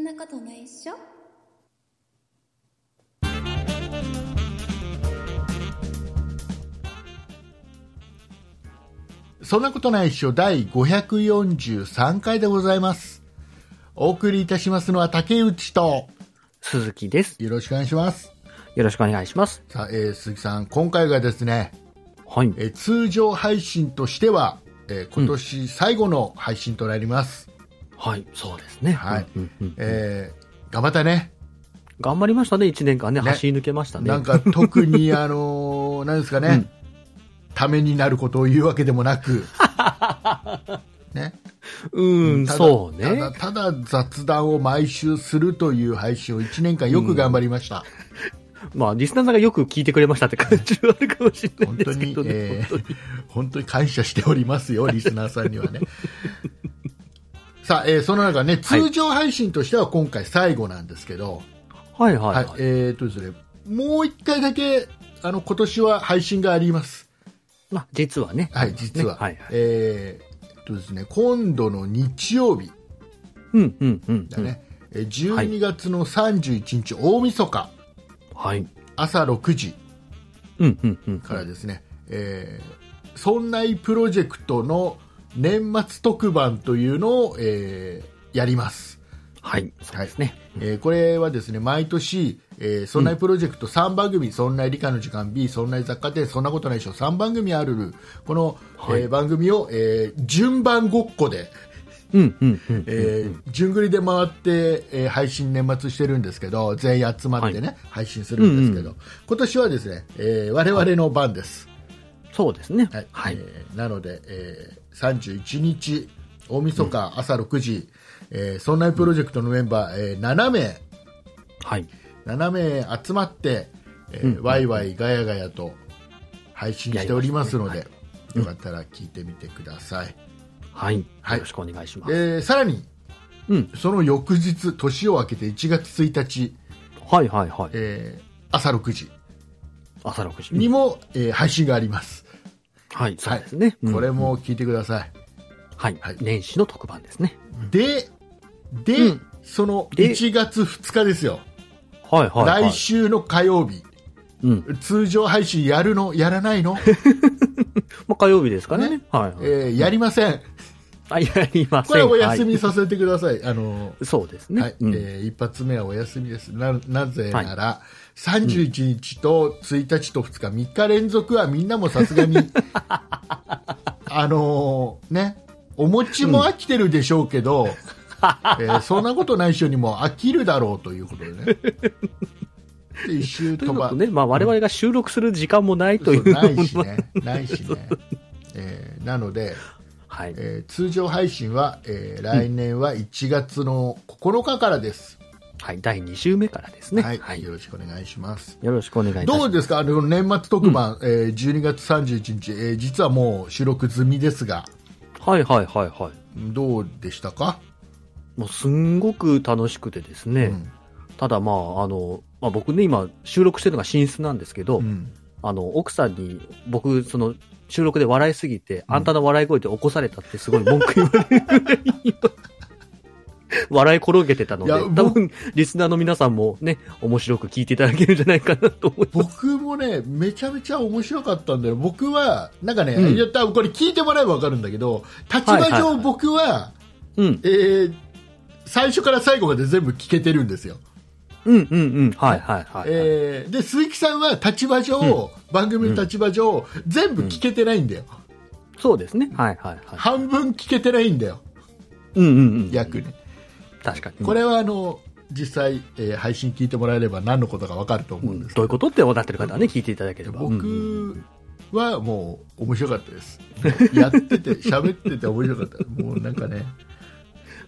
んなことないっしょ？そんなことないっしょ第543回でございます。お送りいたしますのは竹内と、鈴木です。よろしくお願いします。よろしくお願いします。さあ、えー鈴木さん、今回がですね、はい。えー通常配信としては、えー今年最後の配信となります。はい、そうですね。はいうんうんうんえー頑張ったね。頑張りましたね、一年間ね。ね走り抜けましたね。なんか特に、あのーなんですかね、うんためになることを言うわけでもなく、ね。うん、そうただね。ただ雑談を毎週するという配信を1年間よく頑張りました。まあ、リスナーさんがよく聞いてくれましたって感じはあるかもしれない本当にですけど、ね。えー本当に感謝しておりますよ、リスナーさんにはね。さあ、えーその中ね、通常配信としては今回最後なんですけど、はいはいはい、はい。えーとですね、もう一回だけ、あの、今年は配信があります。まあ、実はね。はい、実は。ねはいはい。えーとですね、今度の日曜日うんうんうん。だね、えー12月の31日、大晦日、はい。朝6時うんうんうん。からですね、えー、そんないプロジェクトの年末特番というのを、えーやります。はい、そうですね。えーこれはですね、毎年、えー、そんないプロジェクト3番組、そんない理科の時間 B、そんない雑貨店、そんなことないでしょ、3番組ある、この、はいえー番組を、えー順番ごっこで、うんうんうん。えー順繰りで回って、えー配信年末してるんですけど、全員集まってね、配信するんですけど、今年はですね、えー我々の番です。そうですね。はいはい。えーなので、えー31日大晦日朝6時、えー、そんなプロジェクトのメンバー、えー7名はい。7名集まって、えーうんワイワイガヤガヤと配信しておりますのでやりよかったら聞いてみてください、はい。はいよろしくお願いします。でさらにうん。その翌日年を明けて1月1日、はいはいはい。えー朝6時朝6時。にも、えー配信があります、はい、そうですね。うんこれも聞いてください、はい、はい年始の特番ですね。でで、うんそので1月2日ですよはいはい、はい。来週の火曜日、うん。通常配信やるの？やらないの、まあ、火曜日ですかね。ねはい、はい。えーやりません。あ、やりません。これはお休みはさせてください。あの、いそうですね。はい、うんえー一発目はお休みです。な、なぜなら、31日と1日と2日、3日連続はみんなもさすがに、あのーね、お餅も飽きてるでしょうけど、えーそんなことない人にも飽きるだろうということでね。で一周飛ばとね、まあ、我々が収録する時間もないというそうないしね、ないしね。えーなので、はい。えー通常配信は、えー来年は1月の9日からです、はい。第2週目からですね。はいはい。よろしくお願いします。よろしくお願いします。どうですか、あの年末特番、えー12月31日、えー実はもう収録済みですが、はいはいはいはい。どうでしたか、もうすんごく楽しくてですね。うんただまあ、あの、まあ、僕ね、今収録してるのが寝室なんですけど、うんあの、奥さんに僕、その、収録で笑いすぎて、あんたの笑い声で起こされたってすごい文句言われるぐらい 笑い転げてたので多分、リスナーの皆さんもね、面白く聞いていただけるんじゃないかなと思います。僕もね、めちゃめちゃ面白かったんだよ、僕は、なんかね、うんいや多分これ聞いてもらえば分かるんだけど、立場上、はいはいはい僕は、うん、えー最初から最後まで全部聞けてるんですよ。うん、うん、うん、はい、はい、はい。えーで鈴木さんは立場上、番組の立場上、全部聞けてないんだよ、そうですね。はい、はい、はい。半分聞けてないんだよ、うん、うん、うん。約ね。確かに。これはあの実際、えー配信聞いてもらえれば何のことか分かると思うんですけど、どういうことってなってる方はね、聞いていただければ。うん僕はもう面白かったです。やってて、喋ってて面白かった。もうなんかね、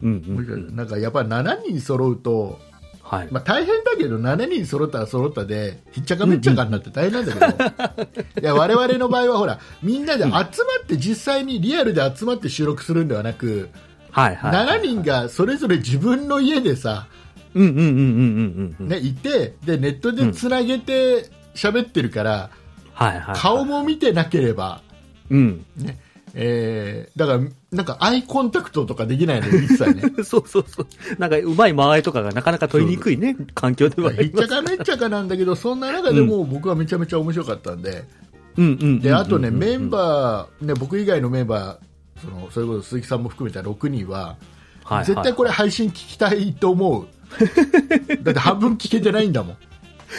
うん、うん面白かったなんかやっぱ7人揃うと、はい。まあ、大変だけど7人揃ったら揃ったでひっちゃかめっちゃかになって大変なんだけど、いや我々の場合はほらみんなで集まって実際にリアルで集まって収録するんではなく、はい、はい。7人がそれぞれ自分の家でさ、うん、うん、うん、うん、うん、うん。ね、いてでネットでつなげて喋ってるから、はい、はい。顔も見てなければ、うん。ねえー、だから、なんかアイコンタクトとかできないのよ、一切ね。そうそうそう。なんか、うまい間合いとかがなかなか取りにくいね、環境ではあひっります。ちゃかめっちゃかなんだけど、そんな中でも僕はめちゃめちゃ面白かったんで、うんうんうんうん。で、あとね、メンー。バー、ね、僕以外のメンバー、その、それこそ鈴木さんも含めた6人は、はい絶対これはい配信聞きたいと思う。だって半分聞けてないんだもん。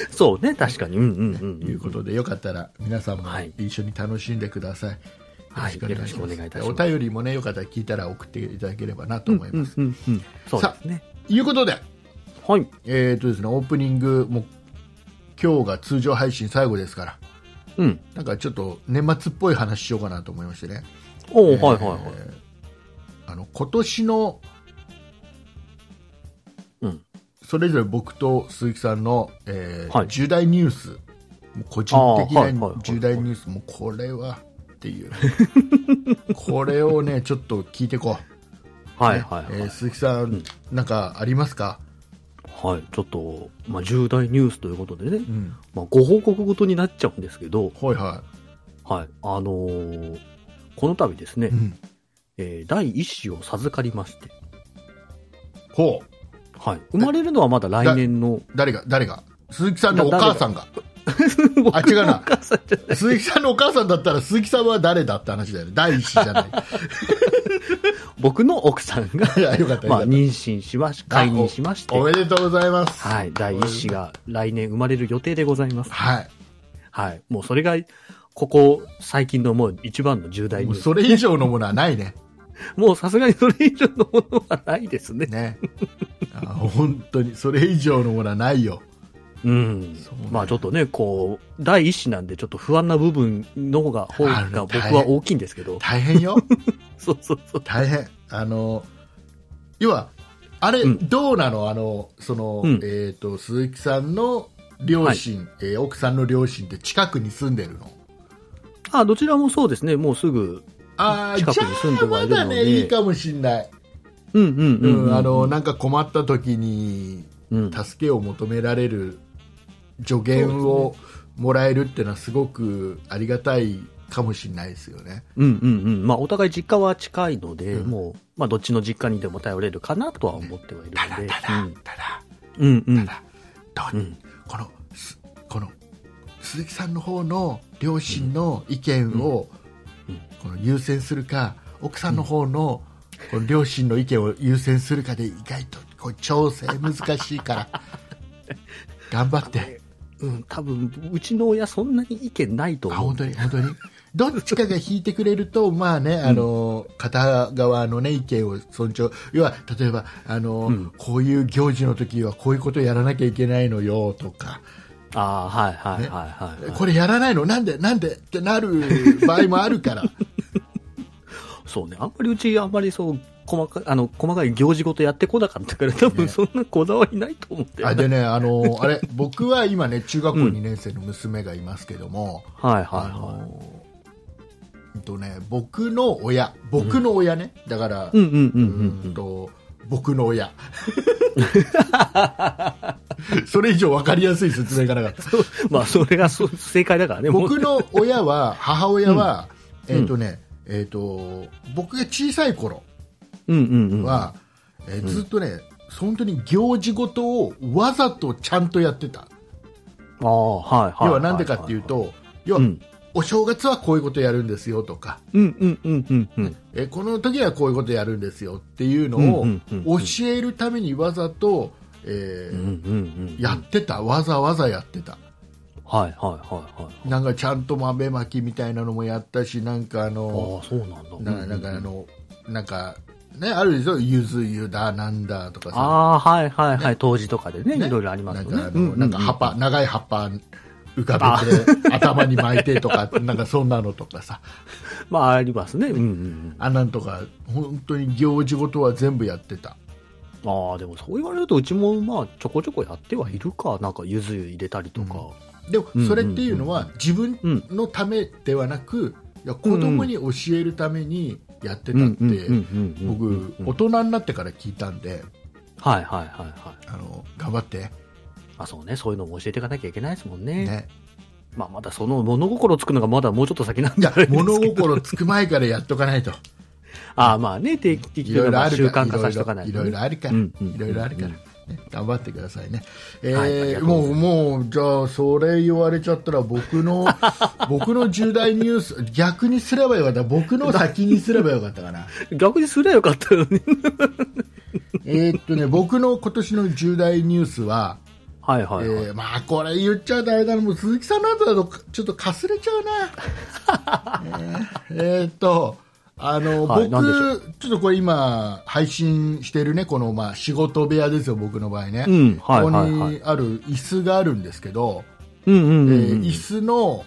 そうね、確かに。うんうんうんうん。ということで、よかったら皆さんもはい一緒に楽しんでください。はいよろしくお願いいたしますお便りもね、よかったら聞いたら送っていただければなとうん思います。うんうんうん。そうですね。いうことで、はい。えーとですね、オープニングも今日が通常配信最後ですから、うん。なんかちょっと年末っぽい話しようかなと思いましてね。おーえーはいはいはい。あの今年の、うんそれぞれ僕と鈴木さんの、えーはい重大ニュース、個人的な重大ニュース、もうこれはっていう、これをね、ちょっと聞いていこう。はいはいはい。鈴木さん、んなんかありますか、はい。ちょっと、まあ、重大ニュースということでね、うん、まあ、ご報告ごとになっちゃうんですけど、はいははい。あのーこの度ですねい。う、ん、えー第一子を授かりまして、ほう、はい。生まれるのはまだ来年の、誰が、誰が、鈴木さんのおだ母さんが、僕あ違うな鈴木さんのお母さんだったら、鈴木さんは誰だって話だよね、第一子じゃない。僕の奥さんが、いやよかったよまあ、かった妊娠しまし、解任しまして、おめでとうございます。はい。第一子が来年生まれる予定でございます。はい。はい。もうそれが、ここ最近のもう一番の重大ニュース。もうそれ以上のものはないね。もうさすがにそれ以上のものはないですね。ね。あ本当に、それ以上のものはないよ。うんそうね。まあちょっとね、こう、第一子なんでちょっと不安な部分の方が、方が僕は大きいんですけど。大変よ。そうそうそう。大変。あの、要は、あれ、うんどうなの？あの、その、うんえっ、と、鈴木さんの両親、えー奥さんの両親って近くに住んでるの？あ、どちらもそうですね。もうすぐ、あ近くに住んではいるのでまだね、いいかもしんない。うんうんう、うんん、うん。あの、なんか困った時に、うん、助けを求められる助言をもらえるっていうのはすごくありがたいかもしれないですよね。うんうんうん。まあお互い実家は近いので、うんもう、まあどっちの実家にでも頼れるかなとは思ってはいるただので。ただ、ただうん、うんうん。ただどううんこのすこの鈴木さんの方の両親の意見を、この優先するか奥さんの方のこの両親の意見を優先するかで意外とこう調整難しいから 頑張って。うん、多分、うちの親そんなに意見ないとあ思う。本当に？本当に？どっちかが引いてくれると、まあね、あの、片側のね、意見を尊重。要は、例えば、あの、うん。こういう行事の時はこういうことやらなきゃいけないのよ、とか、ああ、はいはいねはいはい、はい。これやらないの？なんで？なんでってなる場合もあるから。そうね。あんまりうち、あんまりそう、細かい、あの、細かい行事ごとやってこなかったから、多分ねそんなこだわりないと思ってるあでね、あの、あれ、僕は今ね、中学校2年生の娘がいますけども、はいはいあはの、うんとね、僕の親、僕の親ね、だから、い。うんうんうんううん。ん。と僕の親 それ以上分かりやすい説明がなかった まあ、それがそう正解だからね、僕の親は母親は、うんえっ、とね、えっ、と僕が小さい頃うんうんうん。は、えーずっとね本当に行事ごとをわざとちゃんとやってたああ、はいはい。要はなんでかっていう、と要は、うん。お正月はこういうことやるんですよとか、うんうんうんうんうん。えーこの時はこういうことやるんですよっていうのを教えるためにわざと、えー。やってたわざわざやってたはいはいはいはい。なんかちゃんと豆まきみたいなのもやったしなんかああのあ、そうなんだ。ななんかあのなんかねあるでしょ？ゆず湯だなんだとかさああ、はいはいはい。ね当時とかでね、ねいろいろありまなんすよね。かあのなんか葉っぱ長い葉っぱ浮かべて頭に巻いてとかなんかそんなのとかさ まあ、ありますね。うんうんうん。あなんとか本当に行事ごとは全部やってたああ、でもそう言われると、うちもまあ、ちょこちょこやってはいるか。なんか、ゆず湯入れたりとか。でもそれっていうのは自分うん。のためではなくいや子供に教えるためにやってたうんうんってうんうんうん僕うん大人になってから聞いたんではいはいはいはい。あの頑張ってあ、そうね。そういうのも教えていかなきゃいけないですもんね。ねまあ、まだその物心つくのがまだもうちょっと先なんで。物心つく前からやっとかないとああ、まあね、定期的いろいろある習から慣化させとかないいと、ね。ろいろあるから、いろいろあるから、ね頑張ってくださいね。えーがとうございもう、もう、じゃあ、それ言われちゃったら、僕の、僕の重大ニュース、逆にすればよかった。僕の先にすればよかったかな。逆にすりゃよかったよね。えーっとね、僕の今年の重大ニュースは、はいはいはい。えーまあ、これ言っちゃダメだな。もう鈴木さんの後だと、ちょっとかすれちゃうな。えーえーっと、あの、はい僕、ちょっとこれ今、配信してるね、この、まあ、仕事部屋ですよ、僕の場合ね。うん、はいはいこはい。こにある椅子があるんですけど、うんうんうんうん。えー椅子の、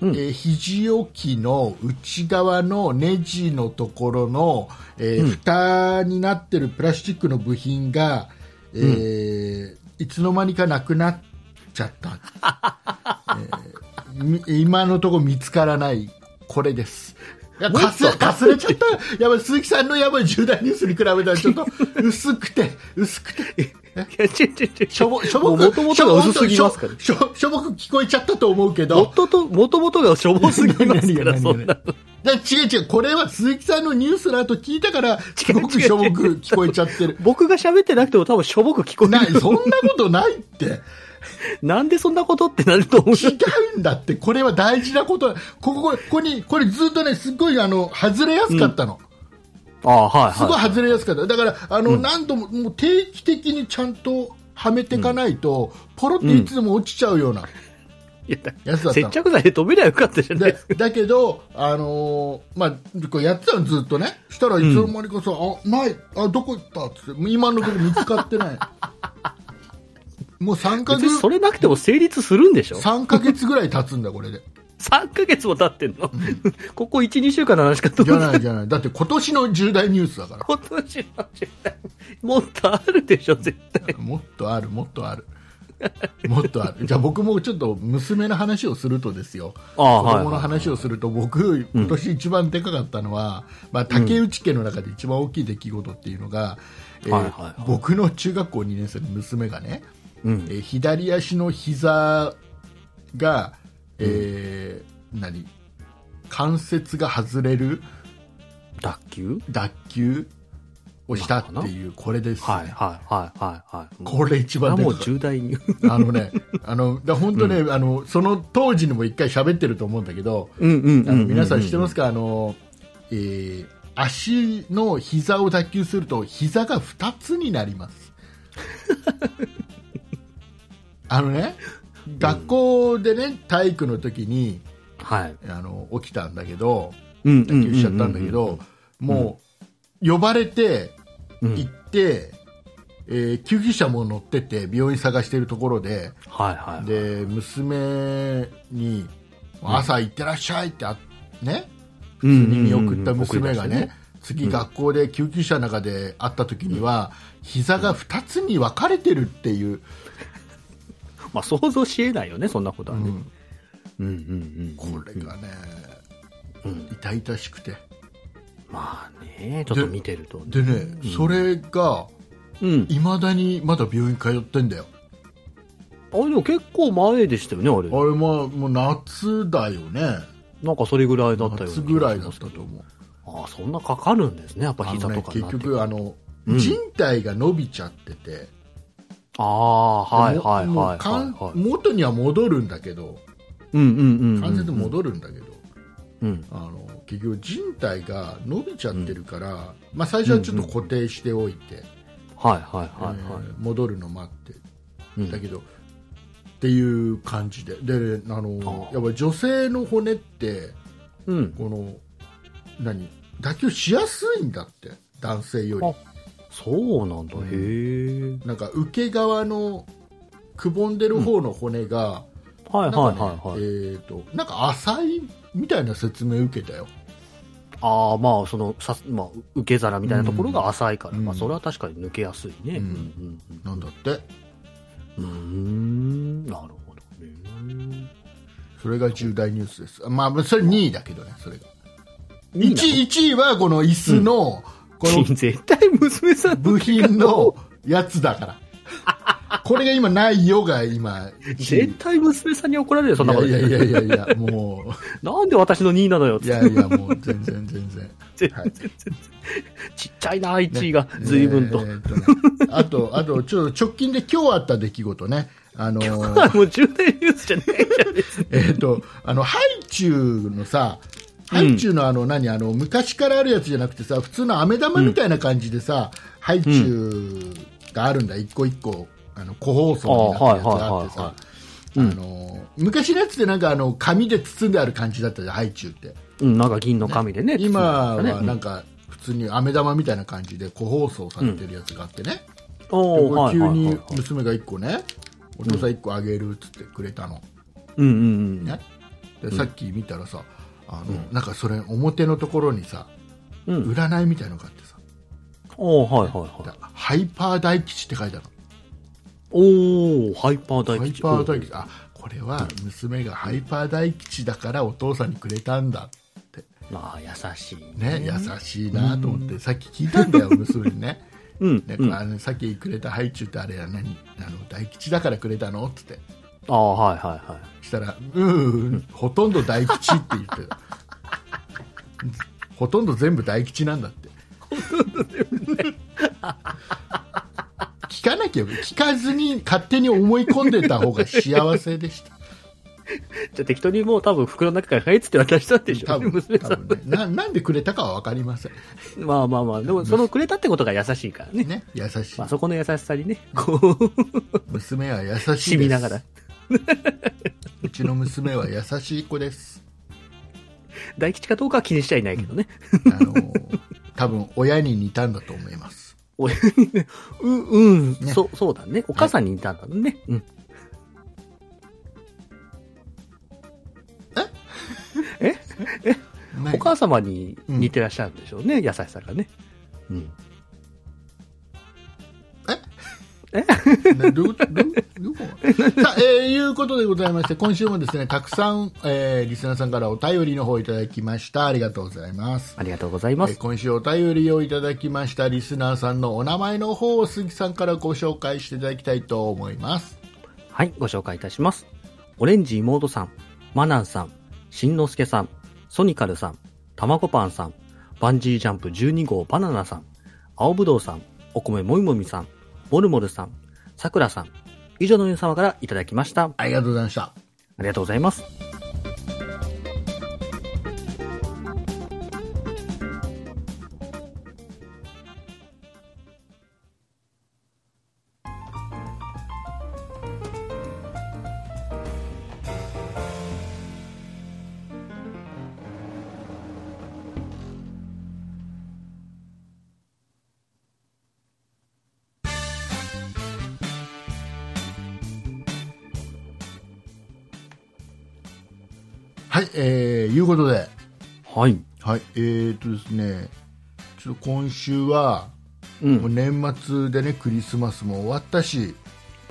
うんえー肘置きの内側のネジのところの、えーうん蓋になってるプラスチックの部品が、えーいつの間にかなくなっちゃった、えーみ今のところ見つからないこれですかすかすれちゃった やばい鈴木さんのやばい重大ニュースに比べたらちょっと 薄くて薄くていや、ちょちょちょしょぼ、しょぼく、もともとが薄すぎますから。しょ、しょぼく聞こえちゃったと思うけど。もとと、もともとがしょぼすぎますから、そんな。だ違う違う、これは鈴木さんのニュースの後聞いたから、すごくしょぼく聞こえちゃってる。僕が喋ってなくても多分しょぼく聞こえなる。そんなことないって。なんでそんなことってなると思う？違うんだって。これは大事なこと。ここ、ここに、これずっとね、すっごいあの、外れやすかったの。ああ、はいすごいはい。外れやすかった。だから、あの、うん何度も、もう定期的にちゃんとはめていかないと、ポロっていつでも落ちちゃうような。いややつだ接着剤で止めりゃよかったじゃない。だけど、あのーまあ、これやってたのずっとね。したらいつの間にかさ、あ、ない、あ、どこ行ったっつって、今のところ見つかってない。もう3ヶ月それなくても成立するんでしょ？3ヶ月ぐらい経つんだ、これで。?3 ヶ月も経ってんの、ここ1、2週間の話かとじゃ思った。ないじゃない。だって今年の重大ニュースだから。今年の時代もっとあるでしょ、絶対。もっとある、もっとある。もっとある。じゃあ僕もちょっと娘の話をするとですよ。ああ、子供の。話をすると、僕、今年一番でかかったのは、まあ、竹内家の中で一番大きい出来事っていうのが、僕の中学校2年生の娘がね、うん。えー左足の膝が、えー何？関節が外れる脱臼？脱臼をしたっていう、これです、はいはいはいはいはい。これ一これはもう重大に。た。あのね、あの、だ本当ね、あの、その当時にも一回喋ってると思うんだけど、皆さん知ってますか？か、あの、えー足の膝を脱臼すると膝が2つになります。あのね、学校でね、体育の時に、はい。あの、起きたんだけど、うん脱臼しちゃったんだけど、もう、呼ばれて、うん、行って、えー救急車も乗ってて、病院探してるところで、はいはい。で、娘に、朝行ってらっしゃいってあ、ね、普普通に見送った娘がね、次学校で救急車の中で会った時には、膝が2つに分かれてるっていう、まあ想像しえないよね、そんなことはね。うんうんうんうん。これがね、うん。痛々しくて。まあね、ちょっと見てると。でね、それが、うん。いまだにまだ病院通ってんだよ。あれでも結構前でしたよね、あれ。あれ、まあ、もう夏だよね。なんかそれぐらいだったよ夏ぐらいだったと思う。ああ、そんなかかるんですね、やっぱ膝とかになって結局、あの、うん人体が伸びちゃってて、ああ、はいもはいはいはいはい。元には戻るんだけど、うんうんうんうん。関節戻るんだけど、うん。あの結局人体が伸びちゃってるから、まあ、最初はちょっと固定しておいて、はいはいはいはい。えー戻るの待ってうんだけど、っていう感じでであのやっぱり女性の骨ってうん。この何脱臼しやすいんだって男性よりあそうなんだ。うん。へえ。なんか受け側のくぼんでる方の骨が、はいなん。かねはいはいはい。えー、となんか浅いみたいな説明受けたよ。ああ、まあ、その、さ、まあ、受け皿みたいなところが浅いから、うん。まあ、それは確かに抜けやすいね。うん。うんなんだって。うん。なるほどね。それが重大ニュースです。まあそれ2位だけどねそれが。いいな 1, 1位はこの椅子の、この絶対娘さん部品のやつだから これが今ないよが今、絶対娘さんに怒られるよ、そんなこと。いやいやいやいや、もう。なんで私の2位なのよ、いやいや、もう全然全然。全然全然。ちっちゃいな、1位が、随分と。あと、あと、ちょっと直近で今日あった出来事ね。あのー、もう重大ニュースじゃないじゃんですえっと、あの、ハイチュウのさ、ハイチュウのあの、何、あの、昔からあるやつじゃなくてさ、普通の飴玉みたいな感じでさ、ハイチュウがあるんだ、一個一個、あの、個包装になってるやつがあってさ、あの、昔のやつってなんかあの、紙で包んである感じだったじゃん、ハイチュウって。うん、なんか銀の紙でね。今はなんか、普通に飴玉みたいな感じで個包装されてるやつがあってね。うん、急に娘が一個ね、お父さん1個あげるっつってくれたの、うんうんうん。ね、でさっき見たらさあの、なんかそれ表のところにさ、うん、占いみたいのがあってさ。おはいはいはい。ハイパー大吉って書いてあるおおハイパー大吉。ハイパー大吉。あこれは娘がハイパー大吉だからお父さんにくれたんだって。ああ優しいね、ね、優しいなと思って、さっき聞いたんだよ娘にね。うん、あのさっきくれたハイチュウってあれや何？あの大吉だからくれたの？ってってああはいはいはいしたらうん、ほとんど大吉って言って ほとんど全部大吉なんだって 聞かなきゃ聞かずに勝手に思い込んでた方が幸せでした じゃ適当にもう多分袋の中からはいっつって渡したんでしょ、多分娘さん、ね、な。なんでくれたかは分かりません。まあまあまあ、でもそのくれたってことが優しいからね。ね、優しい。まあそこの優しさにね、こう。娘は優しいです。染みながら。うちの娘は優しい子です。大吉かどうかは気にしちゃいないけどね。あの、多分親に似たんだと思います。親にね、うん、うん、ね、そそうだね。お母さんに似たんだね。はい、うん。え？え？お母様に似てらっしゃるんでしょうね、うん、優しさがね。うん。え？えどどどさあ、えー、いうことでございまして、今週もですね、たくさん、えー、リスナーさんからお便りの方いただきました。ありがとうございます。ありがとうございます。えー、今週お便りをいただきましたリスナーさんのお名前の方を杉さんからご紹介していただきたいと思います。はい、ご紹介いたします。オレンジ妹さん、マナンさん、しんのすけさん、ソニカルさん、たまごパンさん、バンジージャンプ12号バナナさん、青ぶどうさん、お米もみもみさん、モルモルさん、さくらさん、以上の皆様からいただきました。ありがとうございました。ありがとうございます。はい。はい、えーとですね、ちょっと今週は、うん、もう年末でね、クリスマスも終わったし、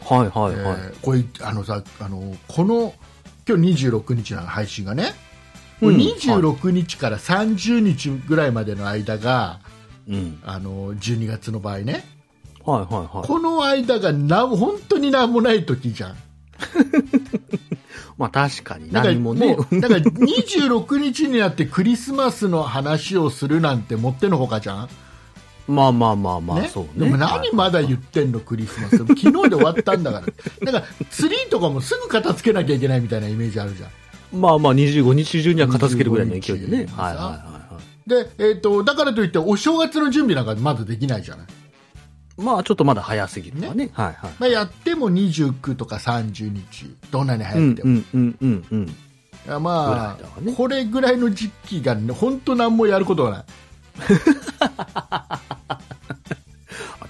はいはいはい。えー、これ、あのさ、あの、この、今日26日の配信がね、うん、26日から30日ぐらいまでの間が、うん、あの12月の場合ね、はいはいはい、この間がな本当になんもない時じゃん。まあ確かに何もね。だから26日になってクリスマスの話をするなんてもってのほかじゃん？まあまあまあまあ、ね、そうね。でも何まだ言ってんの、クリスマス？昨日で終わったんだから。だからツリーとかもすぐ片付けなきゃいけないみたいなイメージあるじゃん。まあまあ25日中には片付けるぐらいの勢いでね。はいはいはい。で、えっ、ー、と、だからといってお正月の準備なんかまだできないじゃない？まあちょっとまだ早すぎるわね。ねはいはい。まあやっても29とか30日、どんなに早くても。うんうんうんうん。まあ、ね、これぐらいの時期が、ね、本当何もやることがない。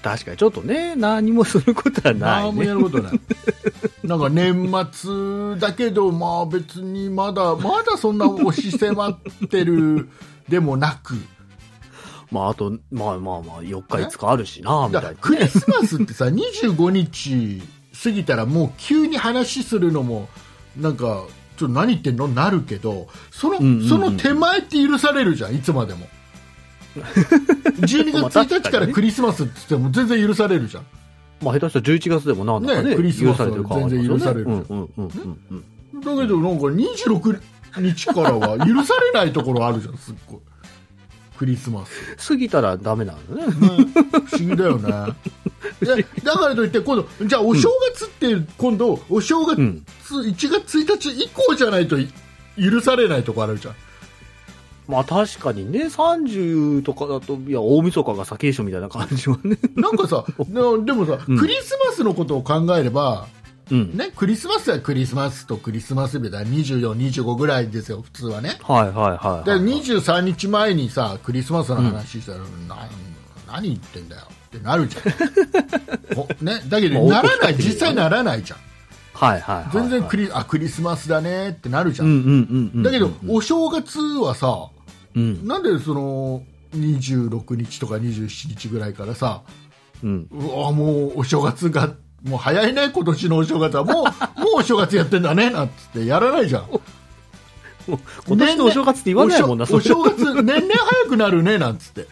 確かにちょっとね、何もすることはない、ね、何もやることない。なんか年末だけど、まあ別にまだ、まだそんな押し迫ってるでもなく、まあ、あと、まあまあまあ、4日5日あるしな、みたいな、ね、クリスマスってさ、25日過ぎたらもう急に話するのも、なんか、ちょっと何言ってんの？なるけど、その、うんうんうん、その手前って許されるじゃん、いつまでも。12月1日からクリスマスって言っても全然許されるじゃん。まあ下手したら11月でもなんだかね、ねクリスマスは全然許されるうんうんうんうんうん。だけどなんか26日からは許されないところあるじゃん、すっごい。クリスマス。過ぎたらダメなんだね。ね、不思議だよね。でだからといって、今度、じゃあお正月って、今度、お正月、うん。1月1日以降じゃないとい許されないとこあるじゃん。まあ確かにね、30とかだと、いや、大晦日が先でしょみたいな感じはね。なんかさ、な でもさ、うんクリスマスのことを考えれば、うん。ね、クリスマスはクリスマスとクリスマス日だ24、25ぐらいですよ、普通はね。はいはいはい、ではい。23日前にさクリスマスの話したら、な何言ってんだよってなるじゃん ほね、だけどまあならない実際ならないじゃんはいはいはい。全然クリ,、あクリスマスだねってなるじゃん、うんうんうんうん。だけど、うんお正月はさうん。なんでその26日とか27日ぐらいからさうん。うわもうお正月がもう早いね今年のお正月はもう もうお正月やってんだねなんつってやらないじゃん今年のお正月って言わないもんな、お正月、年々早くなるね、なんつって。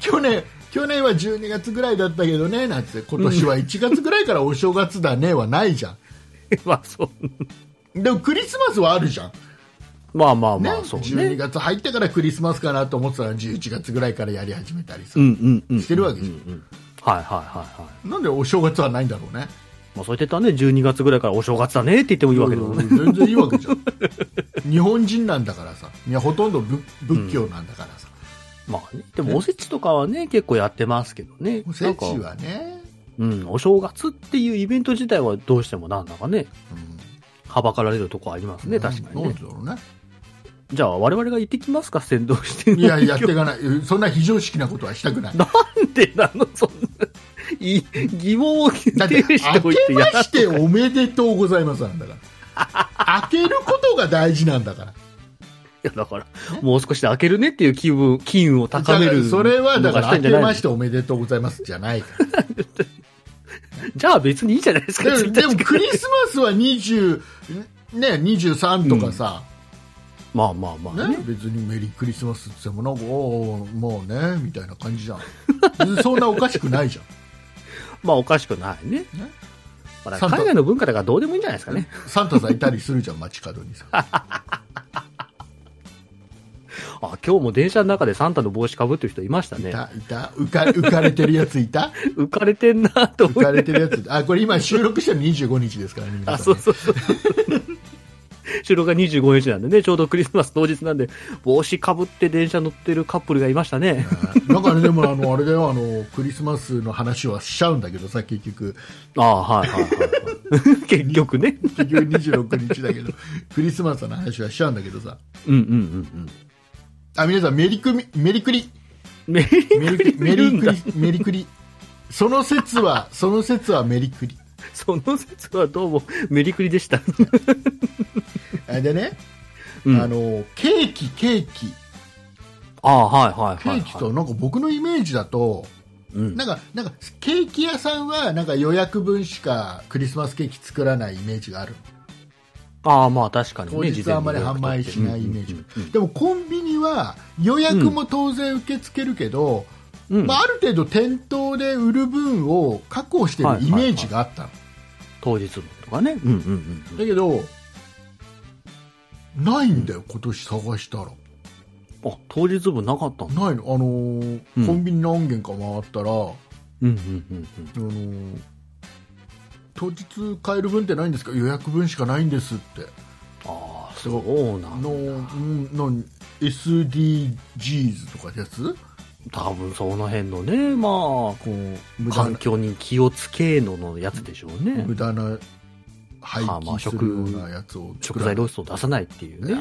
去年、去年は12月ぐらいだったけどね、なんつって、今年は1月ぐらいからお正月だね、はないじゃ まあそう。ん。でもクリスマスはあるじゃん。まあまあねまあ、そう12ね。月入ってからクリスマスかなと思ってたら11月ぐらいからやり始めたりさ。うんうんうん。してるわけじゃんうんうんはいはいはいはい。なんでお正月はないんだろうね。まあそう言ってたらね、12月ぐらいからお正月だねって言ってもいいわけだもんね。うん全然いいわけじゃん。日本人なんだからさ。いや、ほとんど仏仏教なんだからさ。まあね。でもおせちとかはね、結構やってますけどね。おせちはね。うん、お正月っていうイベント自体はどうしてもなんだかね、うんはばかられるとこありますね、確かにねなん。だろうね。じゃあ我々が行ってきますか、先導して。いや、やっていかない。そんな非常識なことはしたくない。だなんでなの、そんな。い疑問を提って、示しておいてやましておめでとうございますなんだから。開けることが大事なんだから。いや、だから、もう少しで開けるねっていう気分、機運を高める。それは、だから、したいんじゃないの明けましておめでとうございますじゃないから。じゃあ別にいいじゃないですか、でも、1でも日クリスマスは20、ね、23とかさ、まあまあまあね。ね、別にメリークリスマスって言ってもなんか、おーもうね、みたいな感じじゃん。そんなおかしくないじゃん。まあおかしくないね。ねまあ、海外の文化だからどうでもいいんじゃないですかね。サンタさんいたりするじゃん、街角にさ。あ、今日も電車の中でサンタの帽子かぶってる人いましたね。いた、いた、浮か浮かれてるやついた？浮かれてんなと思浮って。かれてるやつ。あ、これ今収録してるの25日ですからね。皆あ、さんねそうそうそう。収録が25日なんでね、ちょうどクリスマス当日なんで、帽子かぶって電車乗ってるカップルがいましたね。なんかね、でもあの、あれだよ、あの、クリスマスの話はしちゃうんだけどさ、結局。ああ、はいはいはいはい。結局ね。結局26日だけど、クリスマスの話はしちゃうんだけどさ。うんうんうんうん。あ、皆さん、メリクミ、メリクリメリクリ、メリクリ、メリクリ。その説は、その説はメリクリ。その説はどうもメリクリでした。あれでね、うんあの、ケーキ、ケーキ。ああ、はいはいケはい、ーキと、なんか僕のイメージだと、うん。なんか、なんか、ケーキ屋さんは、なんか予約分しかクリスマスケーキ作らないイメージがある。ああ、まあ確かにね。当日はあんまり販売しないイメージでもコンビニは予約も当然受け付けるけど、うんまあ、ある程度店頭で売る分を確保してるイメージがあったの、当日分とかね。うんうんうん。だけどないんだよ今年探したらあ、当日分なかった。ないのあのーうんコンビニ何軒か回ったら、あのうんうんうんうん。ー当日買える分ってないんですか？予約分しかないんですってああ、そうなんだ。の、うん、の SDGs とかってやつ？多分その辺のね、まこう無あ、駄な環境に気をつけののやつでしょうね無。駄な廃棄するようなやつを食材ロスを出さないっていうね。ね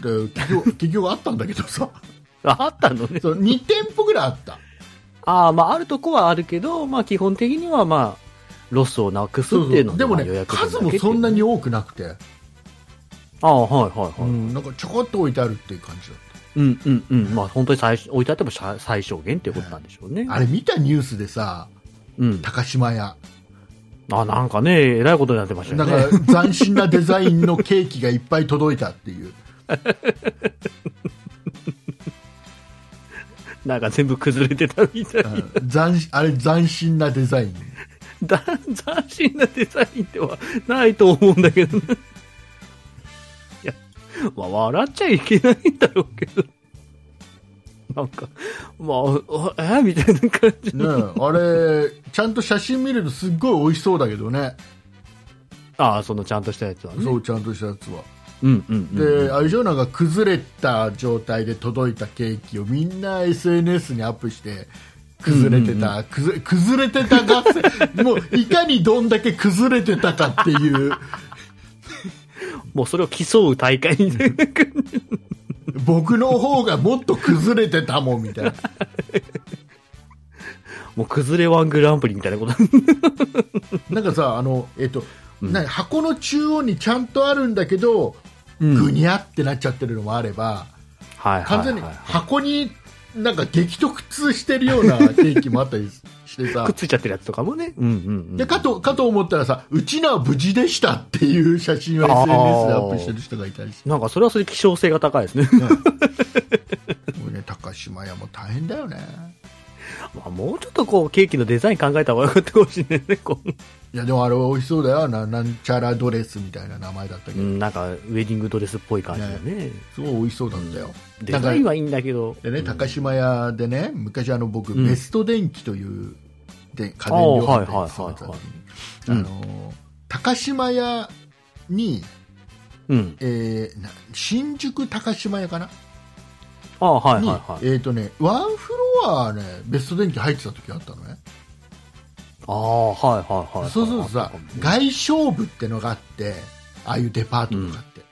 で企業 企業があったんだけどさああったのね。そう2店舗ぐらいあったああ、まあ、あるとこはあるけど、まあ、基本的にはまあ、ロスをなくすっていうのでもねまあ予約分数もそんなに多くなくて、ああ、はいはいはい。うん、なんかちょこっと置いてあるっていう感じだっうんうんうん。まあ、本当に最初、置いてあっても最最小限っていうことなんでしょうね。たあれ見たニュースでさうん。高島屋あ、なんかね、えらいことになってましただよね。から斬新なデザインのケーキがいっぱい届いたっていう なんか全部崩れてたみたいな。うん斬あれ斬新なデザイン だ斬新なデザインではないと思うんだけどね。まあ、笑っちゃいけないんだろうけど。なんか、まあ、あえ？みたいな感じ。ねあれちゃんと写真見るとすっごい美味しそうだけどねああ、そのちゃんとしたやつはね。そうちゃんとしたやつはうんうんうん。で、あれなんか崩れた状態で届いたケーキをみんな SNS にアップして崩れてた、崩れ崩れてた合戦もういかにどんだけ崩れてたかっていうもうそれを競う大会。僕の方がもっと崩れてたもんみたいなもう崩れワングランプリみたいなこと。なんかさあの、えっとうんな箱の中央にちゃんとあるんだけど、ぐにゃってなっちゃってるのもあればはいはいはい。完全に箱になんか激突してるようなケーキもあったりしてさくっついちゃってるやつとかもね。うんうんうん。でかとかと思ったらさうちのは無事でしたっていう写真を SNS でアップしてる人がいたりして、なんかそれはそれで希少性が高いですね。うね高島屋も大変だよねまあ、もうちょっとこう、ケーキのデザイン考えた方がよかったかもしれないね。こういやでもあれは美味しそうだよななんちゃらドレスみたいな名前だったけど、うん、なんか、ウェディングドレスっぽい感じだね。すごい美味しそうだったよ、デザインはいいんだけど。でね、高島屋でね、昔あの僕、うんベスト電機というで家電量販店に勤めてた時にうんあの高島屋に、うん。えーな新宿高島屋かな、ああ、はいにはいはい。えっ、とね、ワンフロアね、ベスト電機入ってた時あったのね。ああ、はいはいはい。そうするとさ、外商部ってのがあって、ああいうデパートとかって。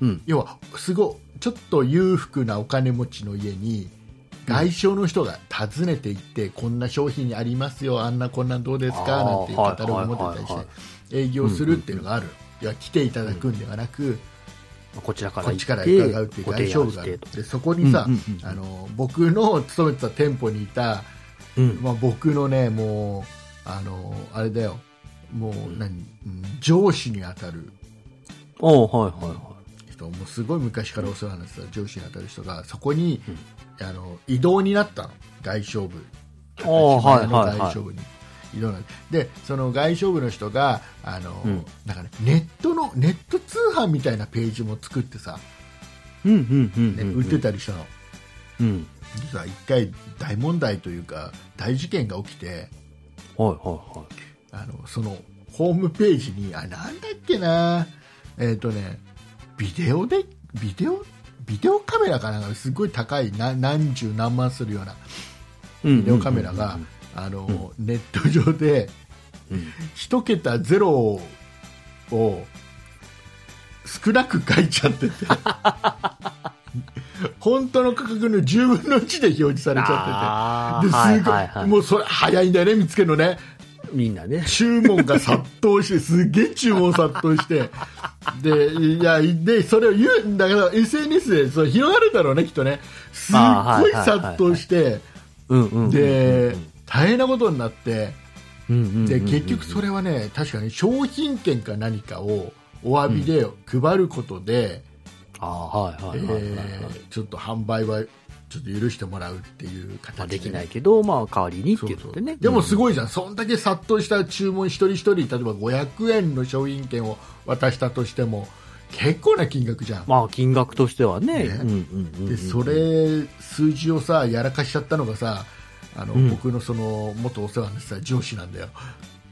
うん。要は、すごい、ちょっと裕福なお金持ちの家に、外商の人が訪ねて行って、こんな商品ありますよ、あんなこんなんどうですかなんていうカタログ持ってたりして、営業するっていうのがある。いや、来ていただくんではなく、こちらからこっちから伺うっていう外商部がある。で、そこにさあの、僕の勤めてた店舗にいた、うん。まあ、僕のね、もう、あの、あれだよ、もう何、うん上司に当たる。おーはいはいは人、もうすごい昔からお世話になってた上司に当たる人が、そこに、あの移動になったの、外商部。島屋のはいはい外商部に。移動でその外商部の人があの、うんなんかね、ネットのネット通販みたいなページも作ってさ、い。うんうんうん。売ってたりしたの、うん。実は一回大問題というか大事件が起きてはいはいはい。あのそのホームページにあなんだっけなえっ、とねビデオでビデオビデオカメラかなんかすごい高いな何十何万するようなビビデオカメラが、あのネット上でうん。一桁ゼロを少なく書いちゃってて。本当の価格の10分の1で表示されちゃってて。ですごい、はいはいはい。もうそれ早いんだよね見つけるのねみんなね。注文が殺到してすげえ注文殺到してでいやでそれを言うんだけど SNS でそれ広がるだろうねきっとねすっごい殺到してうんうんうんうん。で大変なことになってうんうんうんうん、で結局それはね確かに商品券か何かをお詫びで配ることで、ああ、はいはいはいはいはい。えーちょっと販売はちょっと許してもらうっていうまあ、形できねないけど、まあ、代わりにってそういうのでね。でもすい。ごいじゃん、そんだけ殺到した注文一人一人、例えば500円の商品券を渡したとしても、結構な金額じゃん。まあ、金額としてはね。でそれ、数字をさ、やらかしちゃったのがさ、あのうん僕のその元お世話になってた上司なんだよ、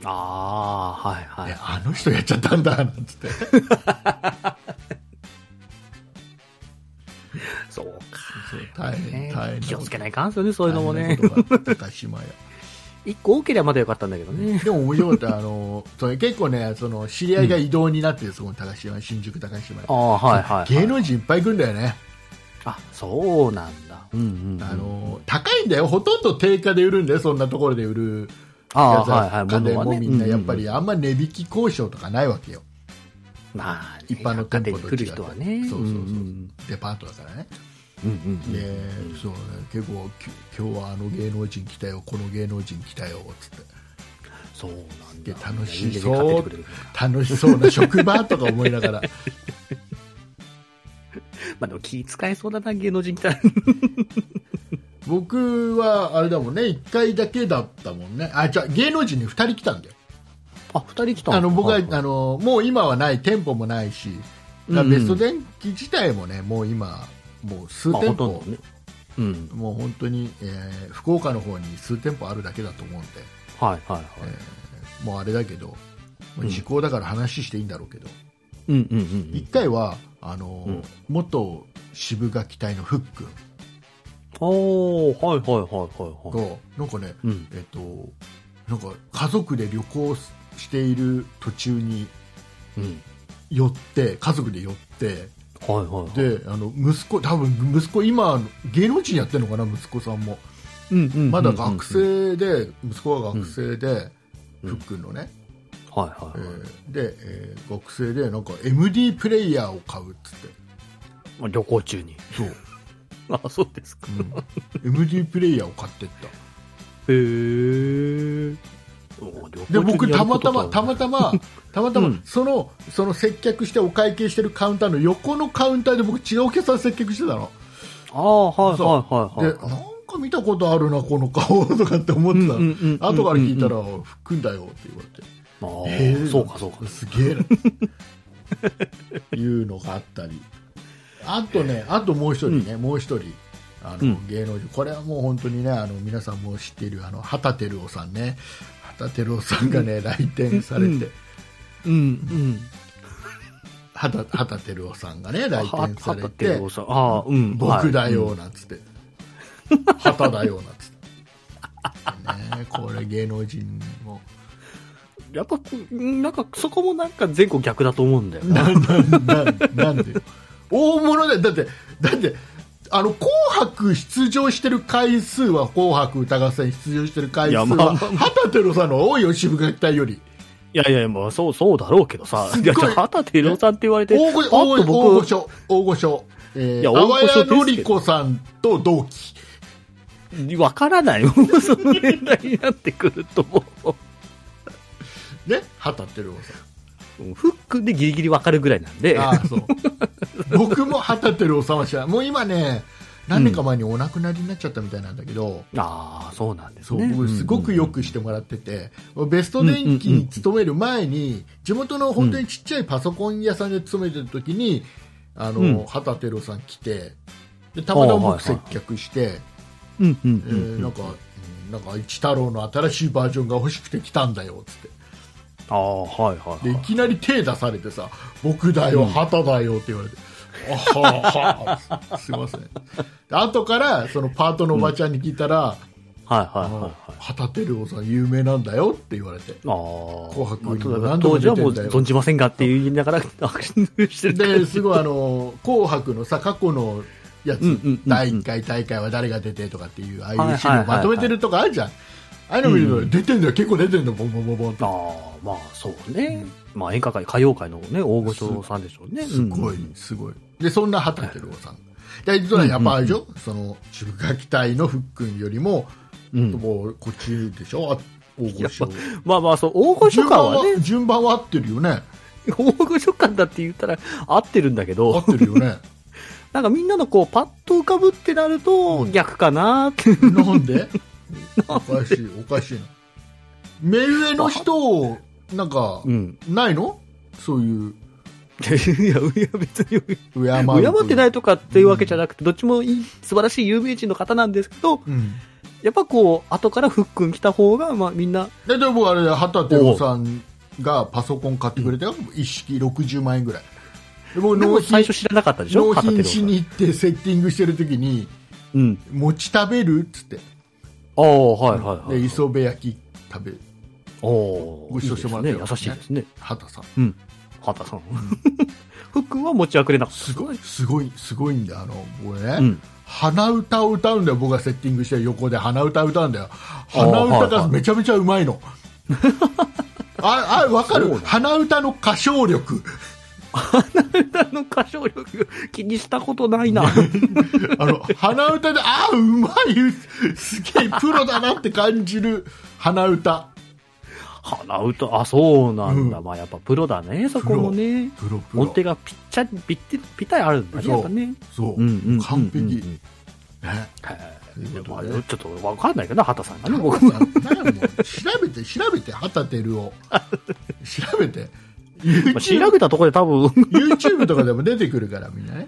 ああ、はいはいね。あの人やっちゃったんだなんつって。そう大変、ね大変な気をつけないかんすよね、そういうのもね。高島屋一個多ければまだよかったんだけどね。でも面白かった、あのそれ結構ね、その知り合いが異動になって、そこの高島新宿高島屋ああ、はいはい、はい。芸能人いっぱい来るんだよね。あ、そうなんだ。うんうん、うん。あの高いんだよ、ほとんど定価で売るんだよ、そんなところで売るああ、ははいはい。家電もみんなやっぱりあんま値引き交渉とかないわけよ、まあね、一般の店舗と来る人はね。そうそうそううんデパートだからね。でそうね結構、き今日はあの芸能人来たよ、この芸能人来たよつって、そうなんでだ。楽しそう楽しそうな職場とか思いながら、まあでも気使えそうだな、芸能人来たら。僕はあれだもんね1回だけだったもんね。あじゃあ芸能人に2人来たんだよ。あ、二人来た。あの僕は、はいはい。あのもう今はない店舗もないしベスト電機自体もねもう今もう数まあ店舗ほとんどね。うん。もう本当に、えー福岡の方に数店舗あるだけだと思うんではいはいはい。もうあれだけど、もう時効だから話していいんだろうけど、うんうんうん一回はあの、うん元渋垣隊のフックおー、はいはいはいはいはい。がなんかね、うん。えっとなんか家族で旅行している途中にうん。寄って家族で寄ってはいはいはい。であの息子多分息子今芸能人やってるのかな息子さんもうんうんまだ学。生で息子は学生で、うんフックンのね、はいはいえはい。ーで、えー学生でなんか MD プレイヤーを買うっつってまあ旅行中に。そう、あ、そうですか。うん、MD プレイヤーを買ってったへー。で僕たまたまたまたま たまたま、うん。そのその接客してお会計してるカウンターの横のカウンターで僕違うお客さん接客してたの。ああ、はいはいはいではい。なんか見たことあるなこの顔とかって思ってたの、うんうんうんうん後から聞いたら「ふっくんだよ」って言われて。あーえー。そうかそうか。すげえな。いうのがあったり。あとねあともう一人ね、もう一人。あの、うん。芸能人。これはもう本当にねあの皆さんも知っているあの畑照夫さんね畑照夫さんがね、来店されて、うん。うん。畑畑照夫さんがね来は店され畑て。ああ、うん。僕だはいよなんつって、畑だよなんつって、ね、これ芸能人も。やっぱなんかそこもなんか前後逆だと思うんだよな。ななななんでよ。大物だよだってだってあの紅白出場してる回数は紅白歌合戦出場してる回数いやまはあ畑照夫さんの多いよ渋垣隊より。いやいや、まあそう、そうだろうけどさ。い。いや、じゃあ、畑照夫さんって言われて、大御パッと大御大御僕、所大御所。えー、いや大御所のり子さんと同期。わからない。よ。その年代になってくるともう。ね？畑照夫さフックでギリギリわかるぐらいなんで。んああそう。僕も畑照夫さんは知らないもう今ね何年か前にお亡くなりになっちゃったみたいなんだけど、ああ、そうなんですね。僕すごくよくしてもらってて、ベスト電機に勤める前に地元の本当にちっちゃいパソコン屋さんで勤めてる時に、あのうん。畑照夫さん来てでたまたま僕接客して、なんか、うんなんか一太郎の新しいバージョンが欲しくて来たんだよっつってああ、はいはいはい。でいきなり手出されてさ僕だよ、うん畑だよって言われて。あははすいませんで後からそのパートのおばちゃんに聞いたら、はいはいはいはい。畑照夫さん有名なんだよって言われてああ。紅白にもまあ何度も当時はもう存じませんがって言いながら握手してるですごいあの紅白のさ過去のやつ、うんうんうんうん第1回大会は誰が出てとかっていうああはいいう資料まとめてるとかあるじゃん、ああいうの見ると、うん。出てんだよ。結構出てんだよ。ボンボンボンボン。ああ、まあそうね。まあ演歌界、歌謡界のね、大御所さんでしょうね。すごい、うん。すごい。でそんな畑照夫さん。で実はやっぱあれでしょ、その渋垣隊のふっくんよりも、うん。もうこっちでしょ？あ大御所。まあまあそう、大御所感はね、は順番は合ってるよね。大御所感だって言ったら合ってるんだけ合どっ、てるよね。なんかみんなのこう、パッと浮かぶってなると逆かなって。なんで？おかしいおかしいな。目上の人をなんかうん。ないの？そういう。いや、いや別に、敬う敬ってないいとかっていうわけじゃなくて、どっちもいい、素晴らしい有名人の方なんですけど、うん。やっぱこう、後からふっくん来た方が、まあみんな、ででもあれ畑照夫さんがパソコン買ってくれたよ、一式60万円ぐらい。で僕でも納品最初知らなかったでしょ？納品しに行ってセッティングしてる時にうん。餅食べる？っつって、ああ、はいはいはい。で磯辺焼き食べるおおご馳走してもらったよいいですね。優しいですね。畑さんうん。畑さん。ふっくんは持ち遅れなかった。すごいすごいすごいんだよあのこれね、うん。鼻歌を歌うんだよ僕がセッティングして横で鼻歌歌うんだよ鼻歌がめちゃめちゃうまいの ああ分かる鼻歌の歌唱力歌の歌唱力気にしたことないな。あの鼻歌でああうまいすげえプロだなって感じる鼻歌。鼻歌、あ、そうなんだ。うん。まあやっぱプロだね、そこもね。プロプロ音程がぴったり、ぴったり、ぴったりあるんだね、そう。やっぱね。そう、うんうんうんうん完璧、うんねへまあ、ちょっとわかんないけどな、畑さんがね、僕調べて調べて畑照夫調べてまあ調べたところで多分、YouTube とかでも出てくるからみんなね。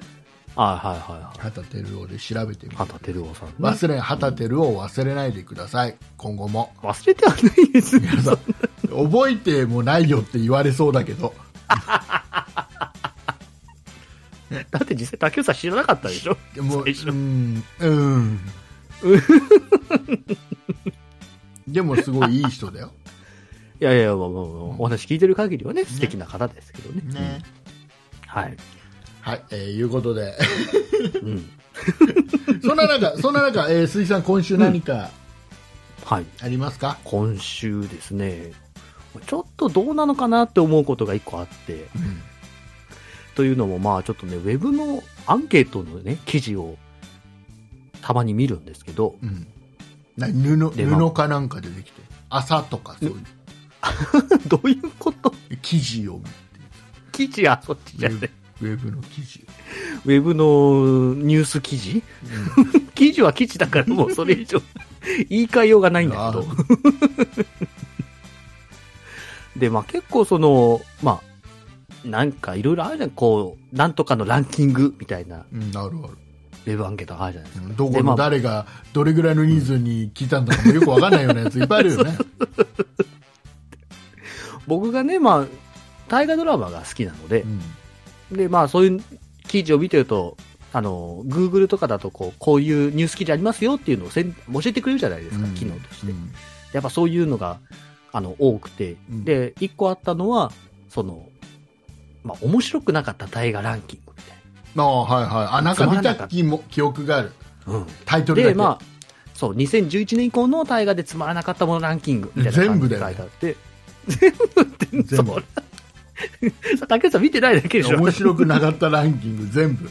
あはいはいはい。畑照夫で調べてみて。畑照夫さん、ね。忘れ畑照夫を忘れないでください。今後も。忘れてはないです。皆さん覚えてもないよって言われそうだけど。だって実際竹内さん知らなかったでしょ？もうん。うん。でもすごいいい人だよいやいや、お話聞いてる限りはね、素敵な方ですけどね。ね。はい。はい、えーいうことで。うん。そんな中そんな中、えー、鈴木さん今週何かはい。ありますか、今週ですね、ちょっとどうなのかなって思うことが一個あって、うん。というのもまあちょっとね、ウェブのアンケートのね、記事をたまに見るんですけど、うん、な布布かなんかでできて。朝とかそういう どういうこと？記事を見て記事はそっちじゃない。ウェブの記事、ウェブのニュース記事？記事は記事だからもうそれ以上 言い換えようがないんだけど。で、まあ結構その、まあ、なんかいろいろあるじゃん。こう、なんとかのランキングみたいなうん、なるほどウェブアンケートがあるじゃないですか。うんどこの誰がどれぐらいの人数に聞いたんだかもよくわかんないようなやついっぱいあるよね。僕がね、まあ、大河ドラマが好きなのでう、ん。で、まあそういう記事を見てると、あの、Google とかだとこう、こういうニュース記事ありますよっていうのをせん教えてくれるじゃないですか、うん。機能として。うん。やっぱそういうのが、あの、多くて、うん。で、一個あったのは、その、まあ、面白くなかった大河ランキングみたいああはいはい。あなんか見た。気も記憶がある。な。うん。タイトルで、まあ、そう、2011年以降の大河でつまらなかったものランキングみたいな感じで書いてあって、全部って、全部それさ竹内さん見てないだけでしょ。面白くなかったランキング全部。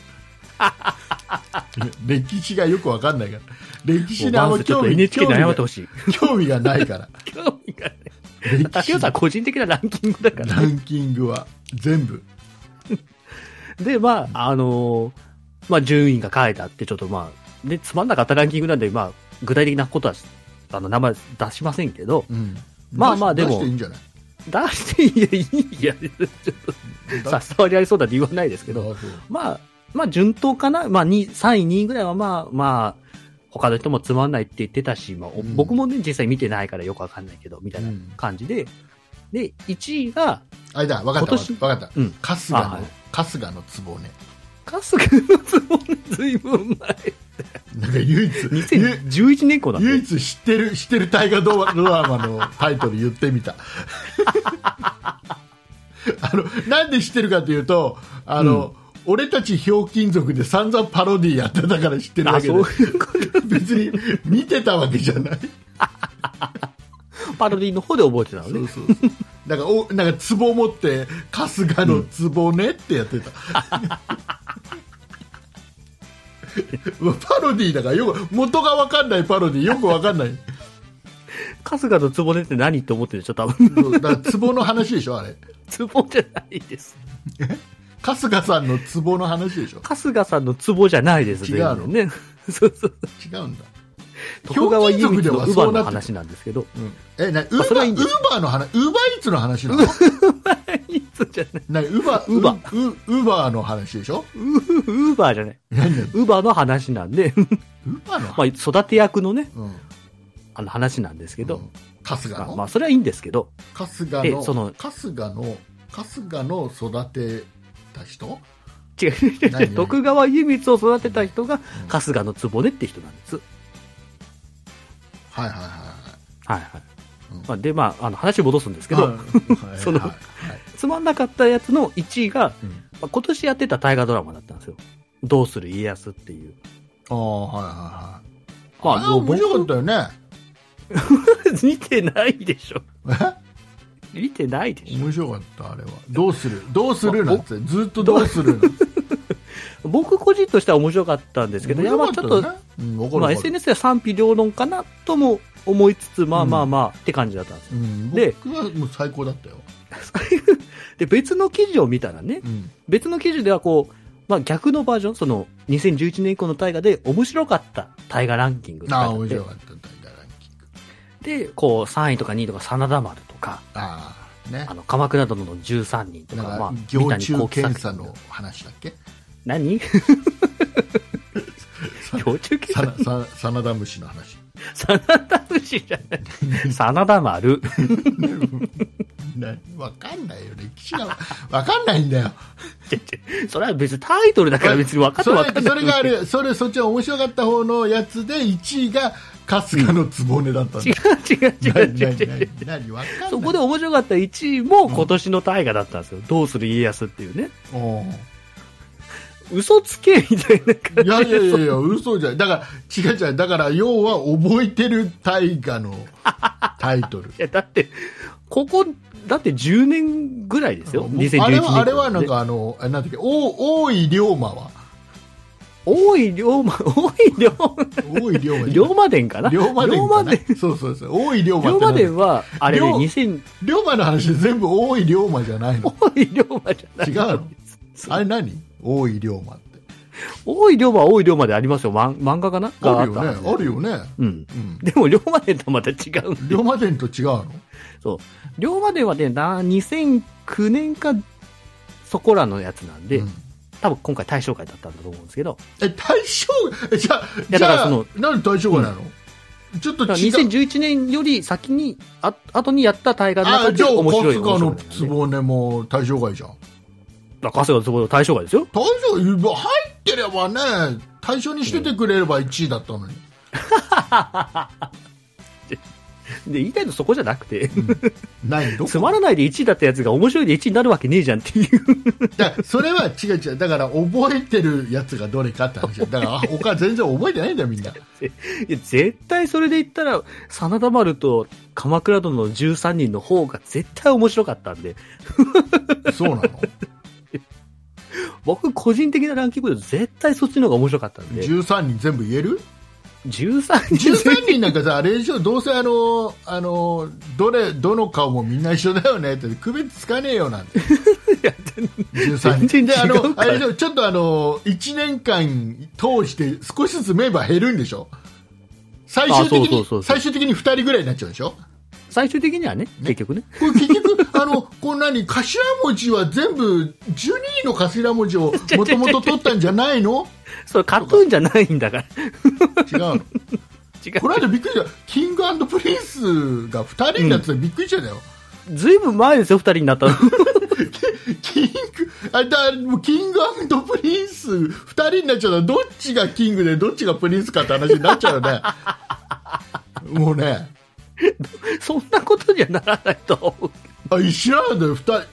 歴史がよくわかんないから。歴史にあんまずちょっとま興味興ほしい。味が興味がないから。興味がね。歴史。竹内さん個人的なランキングだから。ランキングは全部。で、まあ、あのーまあ、順位が書いてあって、ちょっとまあ、で、つまんなかったランキングなんで、まあ、具体的なことは、あの、名前出しませんけど、うんまあまあでも。出していいんじゃない？出していいや、いいや、ちょっと、さ、伝わりありそうだって言わないですけど、まあ、まあ、順当かな？まあ、2、3位、2位ぐらいはまあ、まあ、他の人もつまんないって言ってたし、まあ、おうん。僕もね、実際見てないからよくわかんないけど、みたいなうん。感じで、で、1位が、あれだ分かった今年？分かった。うん、春日の、あはい。春日の壺ね。春日のつぼね、ずいぶん前。なんか唯一ゆ2011年以降だ。唯一知ってる知ってる大河ドラマのタイトル言ってみた あのなんで知ってるかというとあの、俺たちひょうきん族で散々パロディやってたから知ってるあ、わけで。別に見てたわけじゃない パロディの方で覚えてたのね。そうそうそうだからおなんか壺持って春日の壺ねってやってた、パロディだからよく元が分かんないパロディよく分かんない春日のつぼねって何って思ってるでしょ、多分。だから壺の話でしょあれつぼじゃないです。春日さんの壺の話でしょ春日さんのつぼじゃないです、違うの？ね。そうそう。違うんだ徳川家光のひょうきん族では乳母の話なんですけど。うんえなウーバーウーバーの話ウーバーイーツの話なの？いつじゃない。なウーバーウーバ。ーウウーバーの話でしょ？ウーバーじゃない。ウーバーの話なんで、ウーバーの？まあ、育て役のね、うん。あの話なんですけど、うん。春日の、まあまあ、それはいいんですけど、春日の？でその春日の春日の育てた人？違う。徳川家光を育てた人が、春日のつぼねって人なんです。はいはいはいはい。はい。うんまあ、で、まあ、あの話戻すんですけはい。ど、はい。そのはい。はいつまんなかったやつの1位が、うん。まあ、今年やってた大河ドラマだったんですよ。どうする家康っていう。ああはいはいはい。まああれ面白かったよね。見てないでしょ。え？見てないでしょ。面白かったあれは。どうする？どうする？なんて。ずっとどうするなんて僕個人としては面白かったんですけど、いやまあちょっと、うんまあ、SNS では賛否両論かなとも思いつつ、まあまあまあ、って感じだったんですよ。うん。で僕はもう最高だったよ、で、別の記事を見たらね、うん。別の記事ではこう、まあ逆のバージョン、その2011年以降の大河で面白かった大河ランキングああ、面白かった大河ランキング。で、こう3位とか2位とか真田丸とか、ああ、ね。あ。の、鎌倉殿の13人とか、まあ、行三谷中検査の話だっけ？何？行中検さ査な、さ、真田虫の話。真田虫じゃない。真田丸。な わかんないよ、歴史がわかんないんだよ。それは別にタイトルだから別に分かってそれ分かんない。それがあれ、それ、そっちは面白かった方のやつで、1位が春日の局だったんだ違う違う違う違う違う。何何何わかんない。そこで面白かった1位も今年の大河だったんですよ。どうする家康っていうね。おう嘘つけみたいな感いやいやいやいや、嘘じゃない。だから、違う違う。だから、要は覚えてる大河のタイトル。いや、だって、ここ、だって10年ぐらいですよ。2011年。あれは、あれはなんかあの、あなんだっけ、お大井龍馬は。大井龍馬、大井龍馬、大井龍馬。龍馬伝かな？龍馬伝龍馬伝。そうそうそう。大井龍馬龍馬伝は。は、あれね、龍2000、龍馬の話全部大井龍馬じゃないの？大井龍馬じゃない。違うの？あれ何？大井龍馬って。大井龍馬は大井龍馬でありますよ。漫漫画かな？あるよね。あるよね。うん。うん。でも、龍馬伝とはまた違う龍馬伝と違うの？そう。龍馬伝はね、な、2009年か、そこらのやつなんで、うん多分今回大正会だったんだと思うんですけど、え、大正えじゃあ、やじゃあだからその、なんで大正会なの？ちょっと違う。2011年より先に、あ、後にやった大河の中あ、じゃあ、で面白い春日の面白い壺ねも大正会じゃん。だから春日の壺大正会ですよ。大正入ってればね、対象にしててくれれば1位だったのに。で、言いたいのそこじゃなくて、ないどこ？つまらないで1位だったやつが面白いで1位になるわけねえじゃんっていう。だからそれは違う違う。だから覚えてるやつがどれかって話だ。だから、あ他全然覚えてないんだよ、みんな。いや、絶対それで言ったら、真田丸と鎌倉殿の13人の方が絶対面白かったんで、そうなの？僕個人的なランキングで絶対そっちの方が面白かったんで、?13 人全部言える？13人 ?13 人なんかさ、あれでしょ、どうせあの、あの、どれ、どの顔もみんな一緒だよねって、区別つかねえよなんて。13人。あの、あれでしょ、ちょっとあの、1年間通して少しずつメンバー減るんでしょ？最終的に最終的に2人ぐらいになっちゃうでしょ？最終的にはね、結局ね。これ結局、あの、こんなに頭文字は全部、12の頭文字を もともと取ったんじゃないの？それ KAT-TUN じゃないんだから。違うの？違う。この間びっくりした。 King & Princeが2人になってたらびっくりしたよ。ずいぶん前ですよ、二人になったの。キング、あ、だ、もう King & Prince2人になっちゃったらどっちがキングでどっちがプリンスかって話になっちゃうよね。もうね。そんなことにはならないと思う。あ、知らないんだよ。2人。2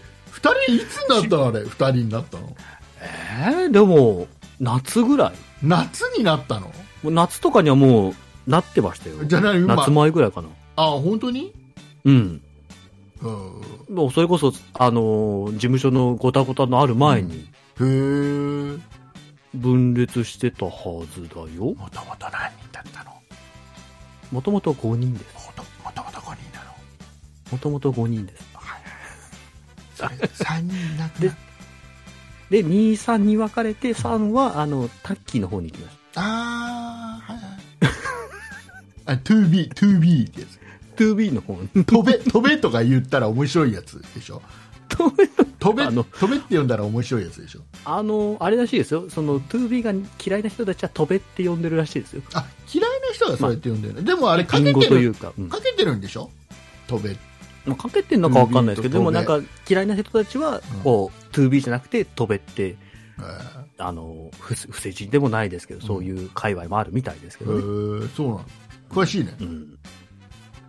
人いつになったのあれ ?2 人になったの？えー、でも、夏ぐらい。夏になったの？もう夏とかにはもう、なってましたよ。じゃあ何今夏前ぐらいかな。あ、本当に？うん。うん。もうそれこそ、あのー事務所のごたごたのある前に、へえ。分裂してたはずだよ。もともと何人だったの？もともと5人です。もともともと5人なのもともと5人です。それ3人亡くでなっで、2、3に分かれて、3は、あの、タッキーの方に行きましあー、はいはい。あ、2B、2B ってやつ。た。2B の方に。飛べ、飛べとか言ったら面白いやつでしょ？飛べ、あの飛べって呼んだら面白いやつでしょ？あの、あれらしいですよ。その、2B が嫌いな人たちは飛べって呼んでるらしいですよ。あ、嫌いな人がそうやって呼んでるね。でもあれか隠けてる、語というか。うん。かけてるんでしょ？飛べ。まあかけてんのか分かんないですけど、で 2B もなんとか嫌いな人たちはうん、こう、2B じゃなくて飛べって、えあの、不不正人でもないですけど、そういう界隈もあるみたいですけー、どね。えーそうなの。詳しいね。うん。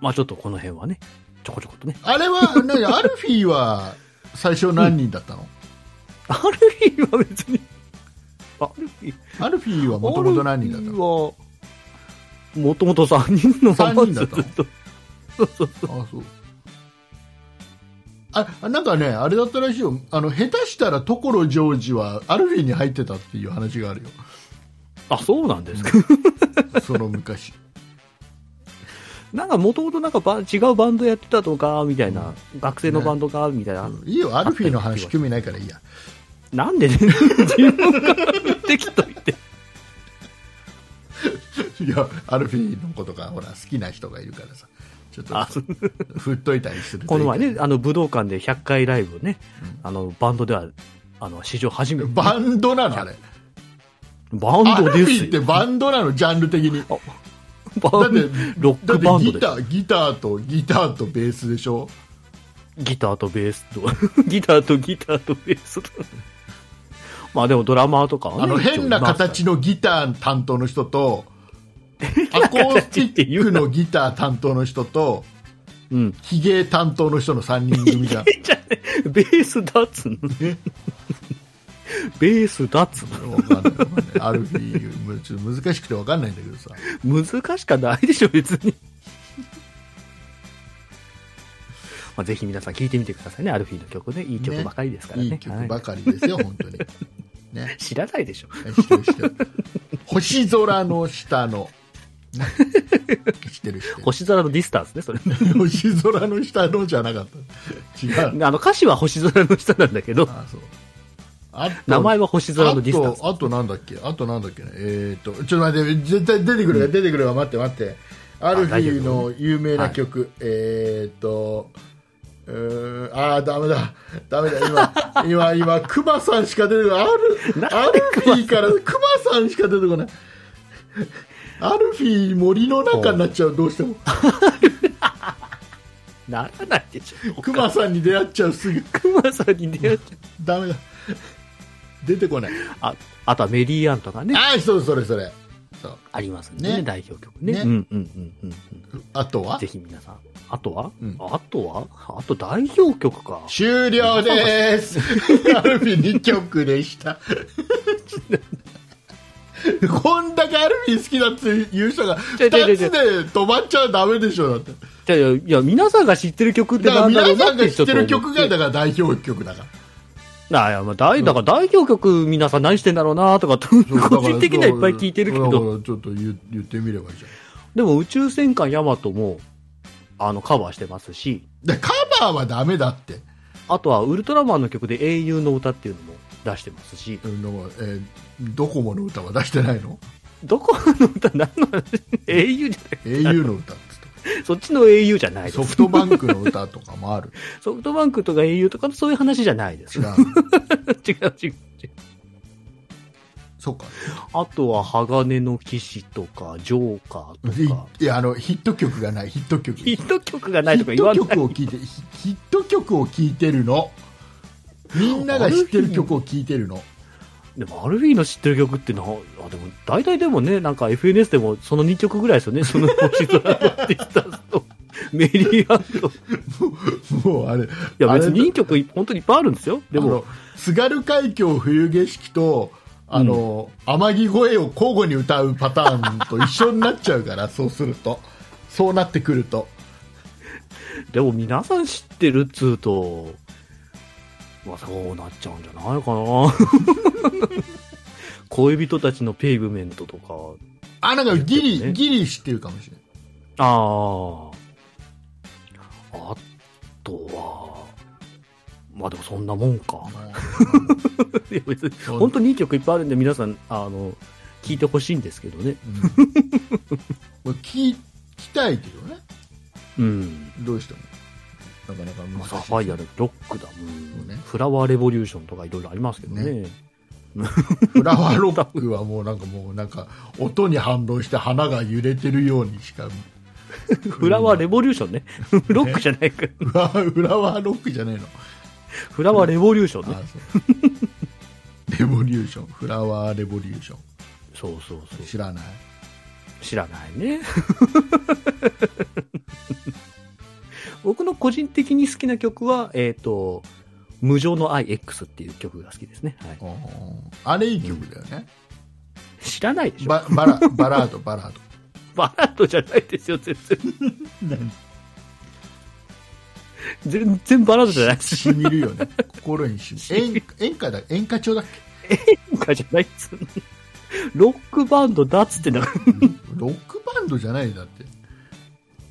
まあちょっとこの辺はね、ちょこちょことね。あれは、何アルフィーは最初何人だったの、アルフィーは別に、アルフィー、アルフィーはもともと何人だったの？のもともと3人のまま三人だったの？ずっと。そうそうそう。あそうあなんかね、あれだったらしいよ、あの下手したら所ジョージはアルフィーに入ってたっていう話があるよ、あ、そうなんですか？その昔。なんかもともとなんかバ違うバンドやってたとか、みたいな、学生のバンドか、みたいな。いいよ、アルフィーの話、興味ないからいいや。なんでね、自分が言ってきといて。いやアルフィーのことがほら好きな人がいるからさちょっとあ。振っといたりするこの前ね、あの武道館で100回ライブをね、あのバンドでは、あの史上初めて。バンドなの？あれ。バンドですよ。ってバンドなの？ジャンル的に。バンだってロッだクバンドギターギターとギターとベースでしょ？ギターとベースと、ギターとギターとベースと。まあでもドラマーとかはねあの変な形のギター担当の人とアコースティックのギター担当の人とうん。ヒゲ担当の人の3人組じゃん じゃベースだっつうの？え？ベースだっつうの？わかんないちょっと難しくてわかんないんだけどさ難しかないでしょ、別に。まあ、ぜひ皆さん聞いてみてくださいね、アルフィーの曲ね。いい曲ばかりですからね。いい曲ばはかりですよ、本当にねい 知らないでしょ。星空の下の、ね、知ってる星空のディスタンスね、それ。星空の下のじゃなかった。違う。あの歌詞は星空の下なんだけど、あそう。あと名前は星空のディスタンス。あとあとなんだっけ？あとなんだっけね？えっ、とちょっと待って絶対出てくるから出てくるわ待って待って。アルフィーの有名な曲、えっ、とうーんあーダメだ。ダメだ。今 今今クマさんしか出てこない。アルなんアルフィーからクマさんしか出てこないアルフィー森の中になっちゃうどうしても ならないでしょ。クマさんに出会っちゃうすぐ クマさんに出会っちゃう。ダメだ出てこないあ、あとはメリーアンとかね、ああそうそれそれそうありますね、ね代表曲ね。ねうんうんうんうんうん。あとは？ぜひ皆さん。あとは、うんあとは？あと代表曲か。終了です。アルフィ2曲でした。こんだけアルフィ好きだっていう人が違う違う違う2つで止まっちゃダメでしょだって。じゃあいや、皆さんが知ってる曲ってなんだろうな皆さんがってちょっと思知ってる曲がだから代表曲だから。あいや、まあ、大、だから代表曲皆さん何してんだろうなとか、個人的にはいっぱい聞いてるけど、らちょっと言言ってみればいいじでも宇宙戦艦ヤマトも、あの、カバーしてますし、カバーはダメだって。あとはウルトラマンの曲で英雄の歌っていうのも出してますし、うんでもえードコモの歌は出してないの？どこの歌何の話？英雄じゃ英雄の歌っつってない。そっちの英雄じゃないです。ソフトバンクの歌とかもある。ソフトバンクとか英雄とかそういう話じゃないです。違 違うう違う違う。そうか。あとは鋼の騎士とか、ジョーカーとか、いやあのヒット曲がないヒット曲。ヒット曲がないとか言わない。ト曲を聴いてヒヒット曲を聴いてるのみんなが知ってる曲を聴いてるのでも、アルフィーの知ってる曲ってな、あ、でも、大体でもね、なんか FNS でもその2曲ぐらいですよね。その星空のディスタンスと、メリーアン。いもうあれや、あれ別にいい曲、本当にいっぱいあるんですよ。でもでも、津軽海峡冬景色とあの、天城越えを交互に歌うパターンと一緒になっちゃうから そうするとそうなってくるとでも皆さん知ってるっつうと、まあそうなっちゃうんじゃないかな。恋人たちのペイブメントとか、あなんかギリ、ねギリ知ってるかもしれないああ。あとは、まあでもそんなもんか。いや別に、本当にいい曲いっぱいあるんで皆さん、あの、聞いてほしいんですけどね。うん、聞きたいけどねうん。どうしてもなかなかまあ、難しいサファイアでロックだ、うんねフラワーレボリューションとかいろいろありますけどね。フラワーロックはもうなんかもうなんか音に反応して花が揺れてるようにしか フラワーレボリューションね。ロックじゃないから。フラワーフラワーロックじゃねえのフラワーレボリューションね。レボリューションフラワーレボリューションそうそうそう。知らない知らないね。僕の個人的に好きな曲は、えっ、と、無情の愛 X っていう曲が好きですね。はい、あれいい曲だよね、知らないでしょ。ババラバラードバラード。バラッ ドじゃないですよ、全然。全然バラッドじゃないです。しみるよね。心にしみる。演演歌だ演歌調だっ演歌じゃないっつロックバンドだっつってんだから。けロックバンドじゃないだって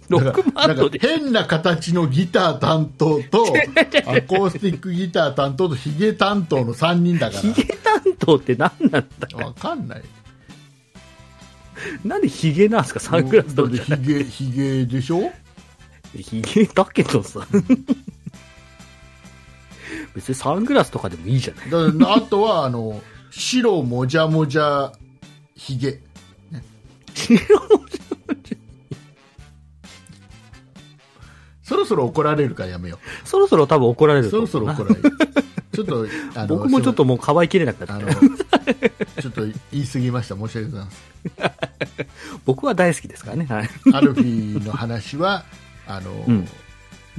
ロックバンドで変な形のギター担当と アコースティックギター担当とヒゲ担当の3人だかヒゲ担当って何なんだらわかんない。なんでヒゲなんすか？サングラスとかヒゲヒゲでしょ？ヒゲだけどさ。別にサングラスとかでもいいじゃない。だあとはあの白もじゃもじゃヒゲそろそろ怒られるからやめよそろそろ多分怒られうるそろそろ怒られる。ちょっとあの僕もちょっともうかばいきれなくなった。ちょっと言い過ぎました。申し訳ございません。僕は大好きですからね。はい。アルフィーの話はあの、うん。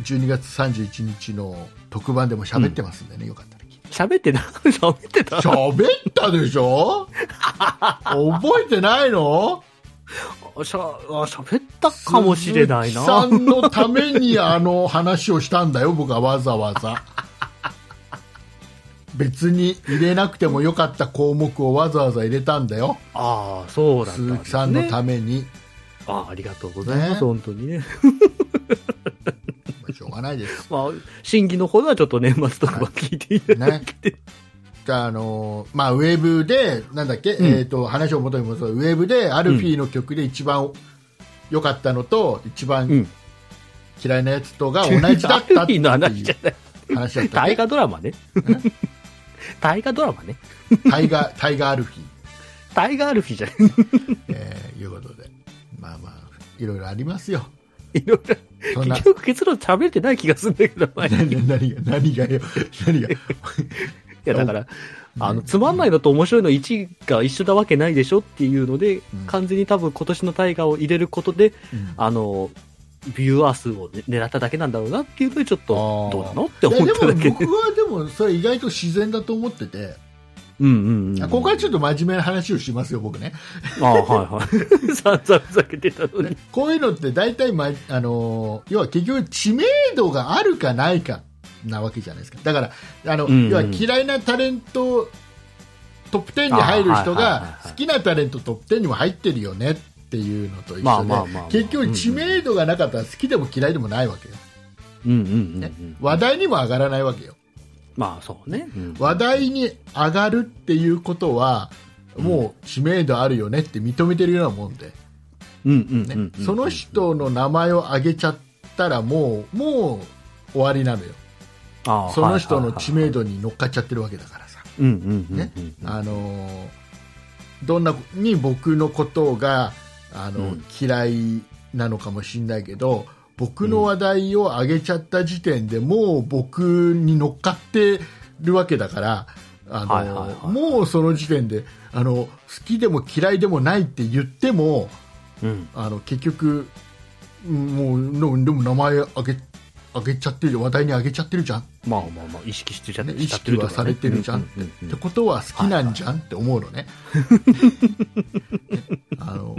12月31日の特番でも喋ってますんでね、よかったら喋ってな、喋ってた。喋ったでしょ？覚えてないの？あしゃあ喋ったかもしれないな。さんのためにあの話をしたんだよ僕はわざわざ別に入れなくてもよかった項目をわざわざ入れたんだよああ、そうだったん鈴。木さんのために、ああ、ありがとうございます、ね本当にね。まあしょうがないですまあ、審議の方はちょっと年末とか聞いていただいて。じゃあ、あのまあ、ウェーブで、なんだっけ、うんえっ、と、話を元に戻すと、ウェーブで、アルフィーの曲で一番良かったのと、一う番ん。嫌いなやつとが同じだったっていう の話だった、大ね。河ドラマね。大河ドラマね。タイガー、タイガーアルフィー、タイガーアルフィーじゃない。えーいうことで。まあまあ、いろいろありますよ。いろいろ。結、局結論喋ってない気がするんだけど、前にい何が、何がよ、何が。や、だから、あの、つまんないのと面白いの1が一緒なわけないでしょっていうので、うん。完全に多分今年の大河を入れることで、うん。あの、ビューアー数をね狙っただけなんだろうなっていうので、ちょっと、どうなのって思っただけ。でも僕はでもそれ意外と自然だと思ってて、うんうんうん。ここからちょっと真面目な話をしますよ僕ね。ああ、はいはい。散々ふざけてたのに。こういうのって大体、まあの要は結局知名度があるかないかなわけじゃないですか。だからあの、うんうん。要は嫌いなタレントトップ10に入る人がはい好きなタレントトップ10にも入ってるよねっていうのと一緒で、結局知名度がなかったら好きでも嫌いでもないわけよ、うんうんうんうん。ね話題にも上がらないわけよ。まあそうね。うん。話題に上がるっていうことはもう知名度あるよねって認めてるようなもんで。その人の名前を挙げちゃったらもうもう終わりなのよその人の知名度。度に乗っかっちゃってるわけだからさ、どんなに僕のことがあの、うん。嫌いなのかもしれないけど僕の話題を上げちゃった時点で、もう僕に乗っかってるわけだからあの、もうその時点であの好きでも嫌いでもないって言ってもうん。あの結局うんもうのでも名前上げ上げちゃってる話題に上げちゃってるじゃん、まあまあまあ、意識してちゃね意識はされてるじゃん。うんうんうんってことは好きなんじゃん、って思うのね。ね。あの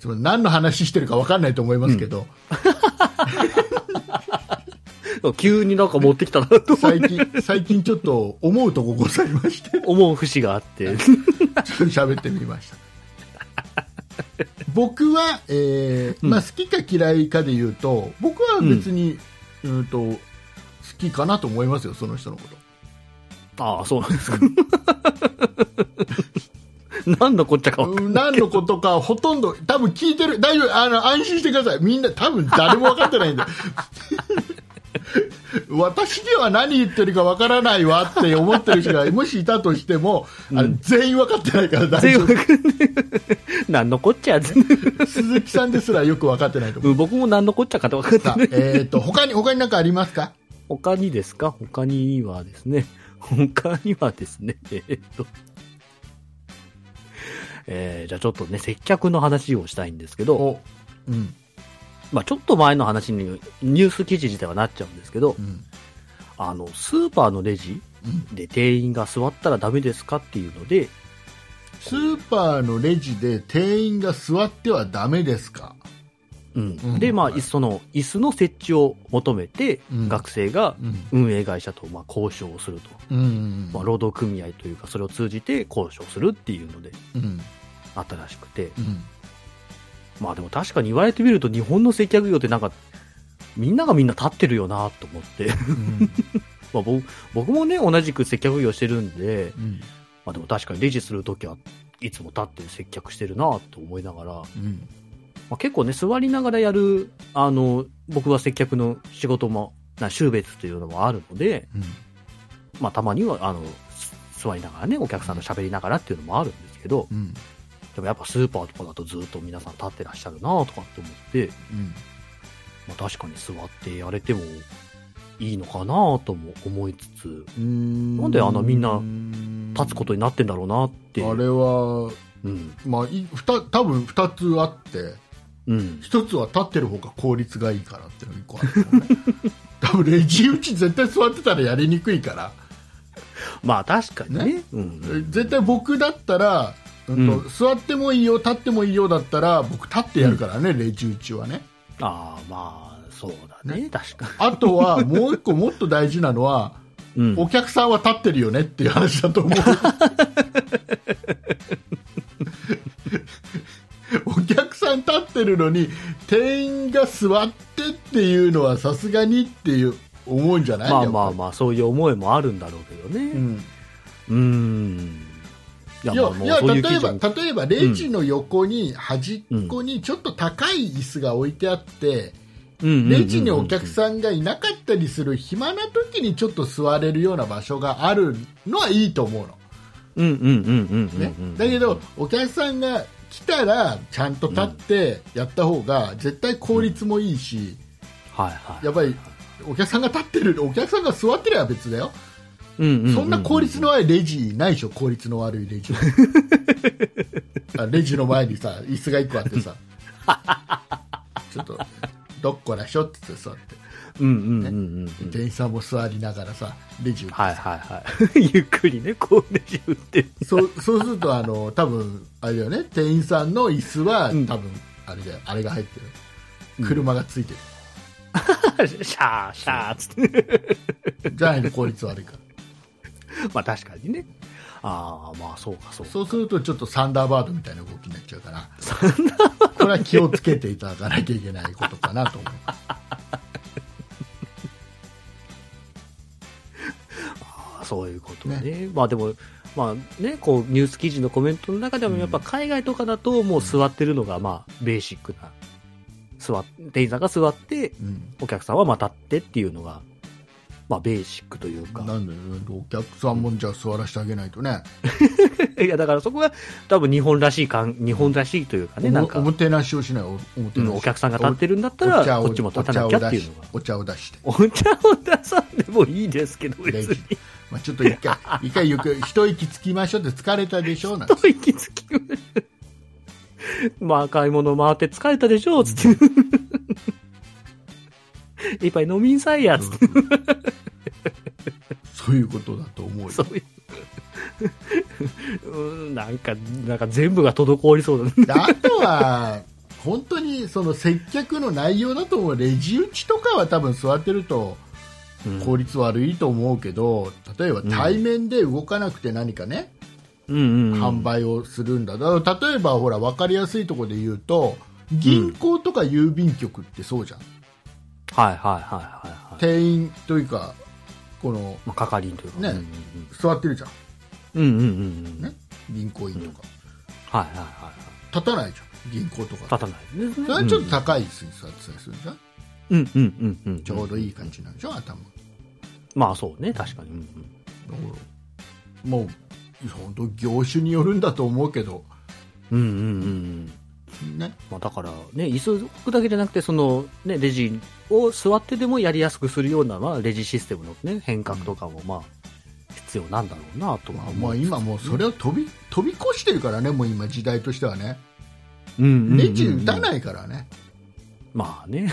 ちょっと何の話してるか分かんないと思いますけど、急になんか持ってきたなと最近最近ちょっと思うとこございまして。思う節があって。ちょっと喋ってみました。僕は、えーまあ、好きか嫌いかで言うと僕は別に、うん、と好きかなと思いますよ、その人のこと。ああ、そうなんですか。何のこっちゃか何のことかほとんど多分聞いてる大丈夫あの安心してくださいみんな多分誰も分かってないんで私では何言ってるか分からないわって思ってる人がもしいたとしても、あの全員分かってないから大丈全部何のこっちゃ。夫鈴木さんですらよく分かってないと思う僕も何のこっちゃかって分かってない。えー、と他に他に何かありますか？他にですか？他にはですね。他にはですね。えーっと。えー、じゃあちょっとね、接客の話をしたいんですけど、おうんまあちょっと前の話にニュース記事自体はなっちゃうんですけど、うん。あの、スーパーのレジうん。で店員が座ったらダメですかっていうので、スーパーのレジで店員が座ってはダメですか？うん。うん。で、まあ、はいその椅子の設置を求めて、うん。学生がうん。運営会社とまあ交渉をすると、うんうんまあ、労働組合というか、それを通じて交渉するっていうのでうん。あったらしくて、うんまあでも確かに言われてみると日本の接客業ってなんか、みんながみんな立ってるよなと思って。うん。まあ僕僕もね、同じく接客業してるんで、うん。まあでも確かにレジするときはいつも立って接客してるなと思いながら、うん。まあ、結構ね、座りながらやる、あの、僕は接客の仕事も、な、種別というのもあるので、うん。まあたまには、あの、す座りながらね、お客さんと喋りながらっていうのもあるんですけど、うんでもやっぱスーパーとかだとずっと皆さん立ってらっしゃるなとかって思って、うんまあ確かに座ってやれてもいいのかなとも思いつつ、ななんであのみんな立つことになってんだろうなって。あれは、うん。まあ、いふた多分2つあってうん。1つは立ってる方が効率がいいからっていうのが1個あるね 多分レジ打ち絶対座ってたらやりにくいからまあ確かにね。ねうん。絶対僕だったら、うんとう座ってもいいよ立ってもいいよだったら僕立ってやるからね、レジ打ちはねああ、まあ、そうだね。確かあとはもう1個もっと大事なのはに。うん。お客さんは立ってるよねっていう話だと思うお客さん立ってるのに店員が座ってっていうのはさすがにっていう思うんじゃない？まあまああ、まあ、そういう思いもあるんだろうけどね。うん、うーん。いや、いや例えば例えばレジの横に端っこにちょっと高い椅子が置いてあって、レジにお客ん。さんがいなかったりする暇な時にちょっと座れるような場所があるのはいいと思うの。うんうんうんねうん。だけど、お客さんが来たらちゃんと立ってやった方が絶対効率もいいし、はいはい。やっぱりお客さんが立ってるお客さんが座ってれば別だよ、そんな効率の悪いレジないでしょ？効率の悪いレジは。あレジの前にさ椅子が1個あってさ。ちょっとどっこらしょって言って座って。店員さんも座りながらさレジ打ってさ。はいはいはい。ゆっくりね、こうレジ打って。る。そうそうするとあの多分あれだよね。店員さんの椅子は、うん。多分あれだよ。あれが入ってる。車がついてシャーシャーっつって。る、じゃないの効率悪いから まあ確かにね。ああ、まあそうかそうか。そうするとちょっとサンダーバードみたいな動きになっちゃうからこれは気をつけていただかなきゃいけないことかなと思う あーそういうことね。まあでも、まあね、こうニュース記事のコメントの中でもやっぱ海外とかだともう座ってるのがまあベーシックな。座っ店員さんが座って、うんお客さんはまたってっていうのが、まあベーシックというか。なんでお客さんもじゃあ座らせてあげないとね、いやだからそこが多分日本らしい感、日本らしいというかね、なんかお、もてなしをしないおおもてなしうんお客さんが立ってるんだったら、こっちも立たなきゃっていうのが。お茶を出してお茶を出さんでもいいですけど、別に。まあ、ちょっと一回 一回ゆっくり一息つきましょうって疲れたでしょなんてと息つきまあ、買い物回って疲れたでしょつって。一杯飲みんさいやつって。そういうことだと思うよそういう。うん、なんか、なんか全部が滞りそうだね。であとは本当にその接客の内容だと思うレジ打ちとかは多分座ってると効率悪いと思うけど例えば対面で動かなくて何かね、うんうんうん。販売をするんだだから例えばほら分かりやすいところで言うと銀行とか郵便局ってそうじゃん、はいはいはいはいはい。店員というかこのまあ、係員というか。ね座ってるじゃん、うんうんうん。うんうんうんうん。ね、銀行員とか、はいはいは立たないじゃん銀行とい。か立たないですね。それはちょっと高い椅子に座ってたりするじゃん、うんうんうんうん。ちょうどいい感じなんでしょ頭まあそうね、確かに。うんうんだからもう本当業種によるんだと思うけどうんうんうんうん。ね。まあ、だからね、椅子置くだけじゃなくて、そのね、レジを座ってでもやりやすくするような、まあ、レジシステムのね、変革とかも、まあ、必要なんだろうなとは思う。まあ今もうそれを飛び飛び越してるからねもう今時代としてはね。うんうんうんうんレジ打たないからね、まあね。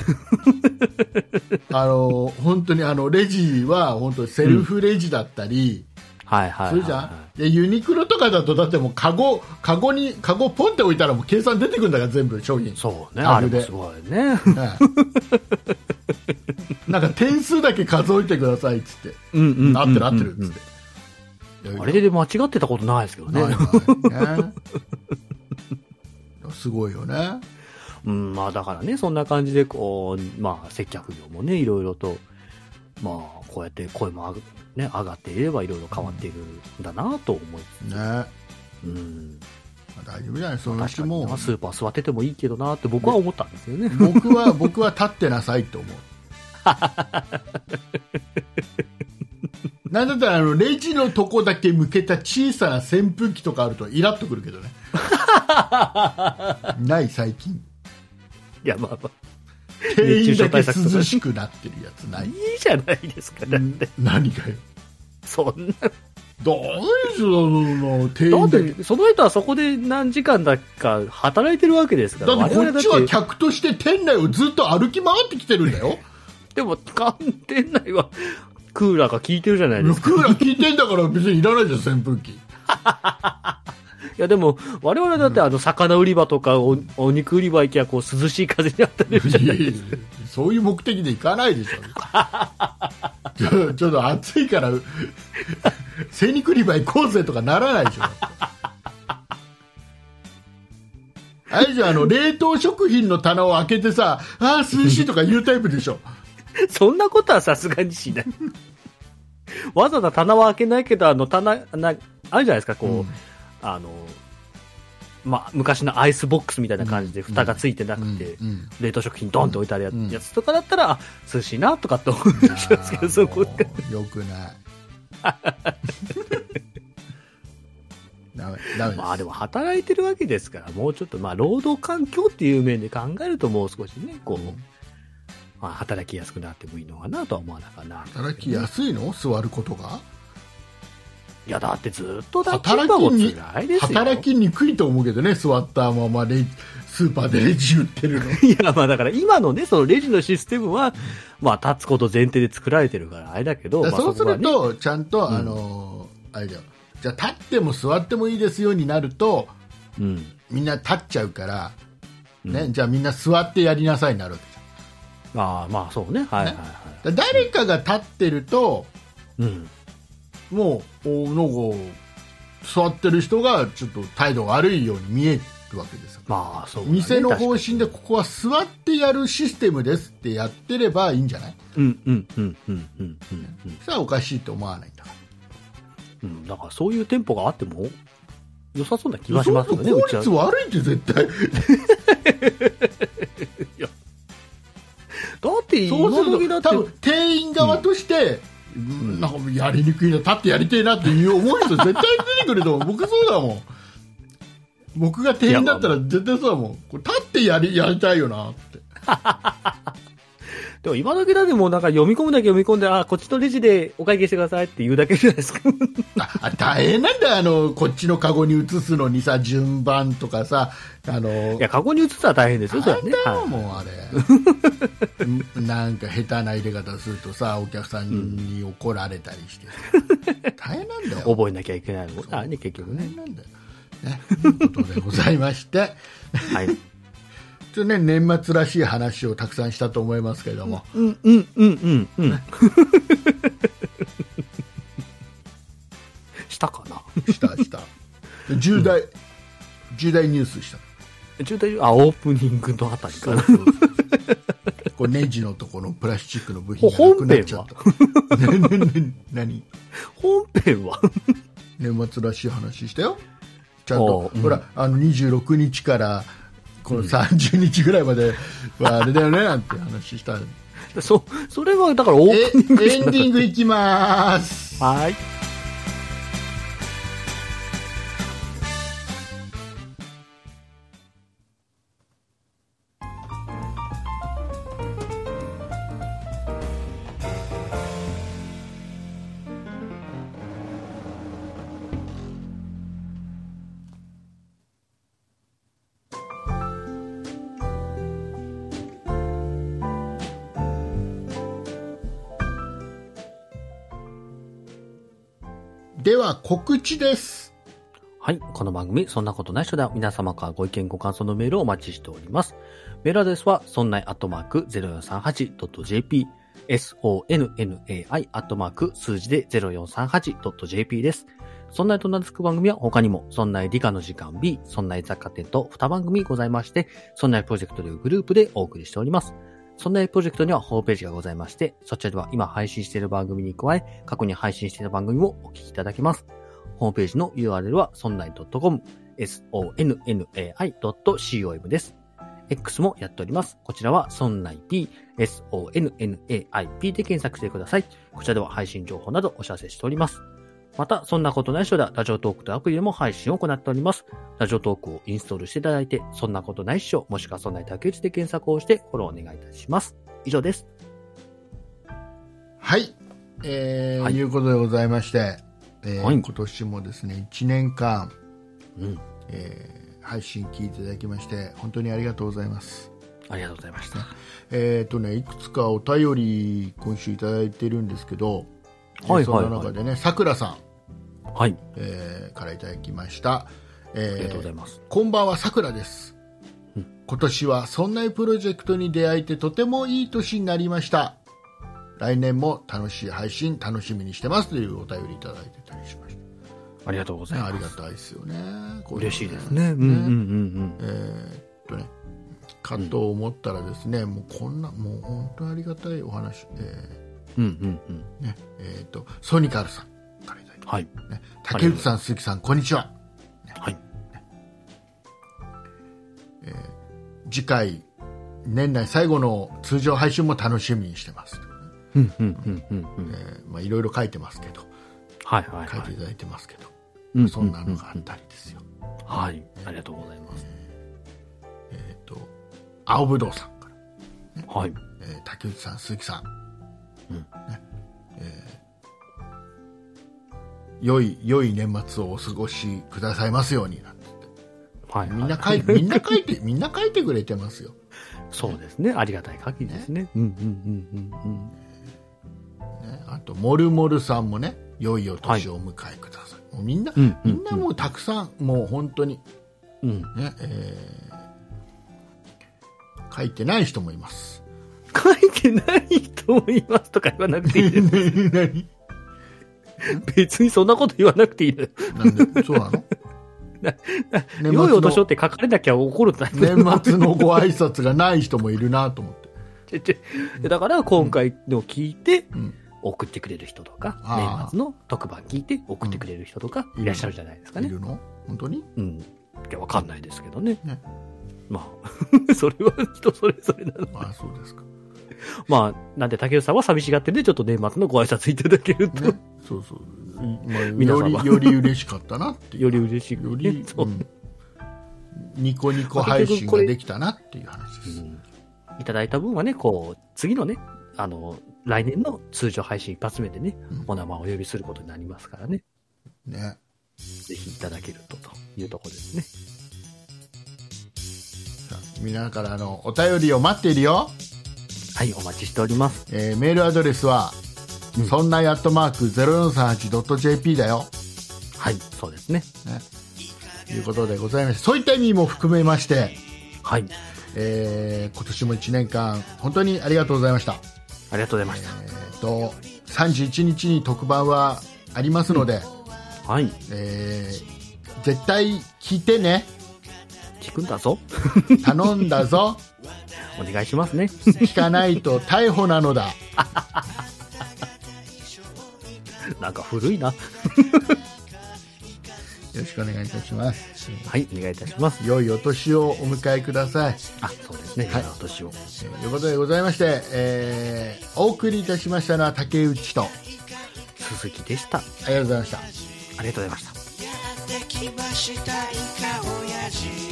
あの本当にあのレジは本当にセルフレジだったりはいはいはい、するじゃん、でユニクロとかだとだってもうカゴカゴにカゴポンって置いたらもう計算出てくるんだから全部商品。そうね、あれもすごいね。ねなんか点数だけ数えてくださいっつって。うん。合ってる合ってるっつって、あれで間違ってたことないですけどね。ないない。ね すごいよね。うん、まあだからね、そんな感じで、こう、まあ接客業もね、いろいろと、まあこうやって声も上が,、ね、上がっていればいろいろ変わっているんだなと思いつつ、ね。まうん。あ大丈夫じゃないそのうちもなスーパー座っててもいいけどなって僕は思ったんですよね。僕は 僕は立ってなさいって思う。なんだったらあのレジのとこだけ向けた小さな扇風機とかあるとイラッとくるけどね。ない最近。いや、まあまあ、店員だけ涼しくなってるやつない？いいじゃないですか。だって、何がよ？そんな。どうでしょうの？店だっ員だけ？て、その人はそこで何時間だか働いてるわけですから。だってこっちは客として店内をずっと歩き回ってきてるんだよでも、店内はクーラーが効いてるじゃないですか。クーラー効いてんだから別にいらないじゃん扇風機いや、でも、我々だってあの、魚売り場とかお、お肉売り場行きゃ、こう、涼しい風にあったり。じゃないいやいやいやそういう目的で行かないでしょ。ちょちょっと暑いから精肉売り場行こうぜとかならないでしょ。あれじゃんあの冷凍食品の棚を開けてさあー涼しいとか言うタイプでしょ。そんなことはさすがにしない。わざわざ棚は開けないけど、あの、棚、な、あるじゃないですか、こう、うんあの、まあ、昔のアイスボックスみたいな感じで蓋がついてなくて、冷凍食品ドンって置いてあるや,、つとかだったら、あ涼しいなとかって思うんですけど、そこよくない。ダメダメです、まあでも働いてるわけですから、もうちょっとまあ労働環境っていう面で考えるともう少しね、こう、うん。まあ働きやすくなってもいいのかなとは思わなかな。働きやすいの？座ることが？いやだってずっと働きに辛いですよ。働きにくいと思うけどね座ったままレジスーパーでレジ売ってるの いや、まあだから今のね、そのレジのシステムは、まあ立つこと前提で作られてるから、あれだけど、まそうすると、ちゃんと、うんあのーあれだよじゃあ立っても座ってもいいですよになるとうん。みんな立っちゃうから、ねうんじゃあみんな座ってやりなさいになるわけじまあまあそうね。はいはいはゃんだから誰かが立ってるとい。うん。もうおなんか座ってる人がちょっと態度悪いように見えるわけですよ。まあそうだね、店の方針でここは座ってやるシステムですってやってればいいんじゃない？にうんうんうんうんうんうんうん。それはおかしいと思わないんだから。うん、だからそういう店舗があっても良さそうな気がしますよね。効率悪いって絶対。だって今時だって多分店員側として、なんかやりにくいな立ってやりたいなっていう思う人絶対出てくると思う。僕そうだもん。僕が店員だったら絶対そうだもん。これ立ってやりやりたいよなって。でも今時だってもうなんか読み込むだけ読み込んで、あ、こっちのレジでお会計してくださいって言うだけじゃないですか。あ大変なんだよあのこっちのカゴに移すのにさ順番とかさあのいや、カゴに移ったら大変ですよ。大変だよ、はいもうあれんなんか下手な入れ方するとさお客さんに怒られたりして、大変なんだよ覚えなきゃいけないのもあね、結局ね。大変なんだよね、ということでございましてはい。ちょっとね、年末らしい話をたくさんしたと思いますけれども、うん、うん、うん、うん、うん。したかな？したした。重大、重大ニュースした。中大あ、オープニングのあたりかな。こうネジのところのプラスチックの部品がなくなっちゃった。ねねね何？本編は？年末らしい話したよ。ちゃんと。うん。ほらあの26日からこの30日ぐらいまではあれだよねなんて話した。そ、それは、だからオえープニングエンディングいきます。はい。は告知ですはい。この番組、そんなことない人では皆様からご意見ご感想のメールをお待ちしております。メールアドレスは、そんないアットマーク 0438.jp、sonnai アットマーク数字で 0438.jp です。そんないと名付く番組は他にも、そんない理科の時間 B、そんない雑貨店と2番組ございまして、そんないプロジェクトというグループでお送りしております。そんなプロジェクトにはホームページがございまして、そちらでは今配信している番組に加え、過去に配信している番組もお聞きいただけます。ホームページの URL は、そんない .com、sonnai.com です。X もやっております。こちらは、そんない p、sonnaip で検索してください。こちらでは配信情報などお知らせしております。また、そんなことない人では、ラジオトークとアプリでも配信を行っております。ラジオトークをインストールしていただいて、そんなことないっしょ、もしくはそんな竹内で検索をして、フォローお願いいたします。以上です。はい、えーはいいうことでございまして、えーはい今年もですね1年間、うん。えー配信聞いていただきまして本当にありがとうございます。ありがとうございました。えーとね、いくつかお便り今週いただいてるんですけど、はいえーそんなはいはい中でねさくらさん、はい。えーからいただきました、えーありがとうございます。こんばんはさくらです、うん今年はそんなプロジェクトに出会えてとてもいい年になりました来年も楽しい配信楽しみにしてますというお便りいただいてたりしましありがとうございた、ね、あます。りがたいですよねこういうの嬉しいですね。うんうんうんえーっとねかと思ったらですね、もうこんなもう本当にありがたいお話、えうん。うんうんうん。ーねえーっとソニカルさんはい。ね、竹内さん鈴木さんこんにちは。はい。次回年内最後の通常配信も楽しみにしてます、いろいろ書いてますけど。はいはいはい。書いていただいてますけど、うんそんなのがあったりですよ、はい。ありがとうございます。えーっと青ぶどうさんから、はい。えー竹内さん鈴木さん、うん。ね。えー良い良い年末をお過ごしくださいますようになんてはい。みんな書いてみんな書いて みんな書いてくれてますよそうですね。ありがたい限りですね。うんうんうんうんうん。ね、あとモルモルさんもね良いお年をお迎えください、もうみんな、うんみんなもうたくさんもう本当にうん。ね、えー書いてない人もいます 書いてない人もいますとか言わなくていいです。何？別にそんなこと言わなくていい。なんでそうなの？年良いお年をって書かれなきゃ怒るんだ年末のご挨拶がない人もいるなと思って、ちょだから今回の聞いてうん、送ってくれる人とか、あー。年末の特番聞いて送ってくれる人とかうん。いらっしゃるじゃないですかね。いるの？本当に？うん。いや、わかんないですけどね。ね。まあ、それは人それぞれなの。あそうですか まあ、なんで竹内さんは寂しがってんで、ちょっと年末のご挨拶いただけると、ねそうそう、まあ、皆様。よりより嬉しかったなっていう。より嬉しく、より、そう。う。ん。ニコニコ配信ができたなっていう話です、うん。いただいた分はね、こう、次のね、あの、来年の通常配信一発目でね、うん。お名前をお呼びすることになりますからね、ね。ぜひいただけるとというところですね。さあ皆からあのお便りを待っているよ、はい、お待ちしております。えーメールアドレスは、うん。そんなやっとマーク 0438.jp だよ。はい、そうですね。ということでございましてそういった意味も含めまして、はい、えー今年も1年間本当にありがとうございました、ありがとうございましえーと31日に特番はありますので、た。はい、えー絶対聞いてね。聞くんだぞ。頼んだぞお願いしますね。聞かないと逮捕なのだ なんか古いな。よろしくお願いいたしますはい、お願いいたします。良いお年をお迎えくださいあ、そうですね。はいお年を。えーということでございまして、えーお送りいたしましたのは竹内とあ鈴木でした。ありがとうございましたりがとうございました。やってきましたイカオヤジ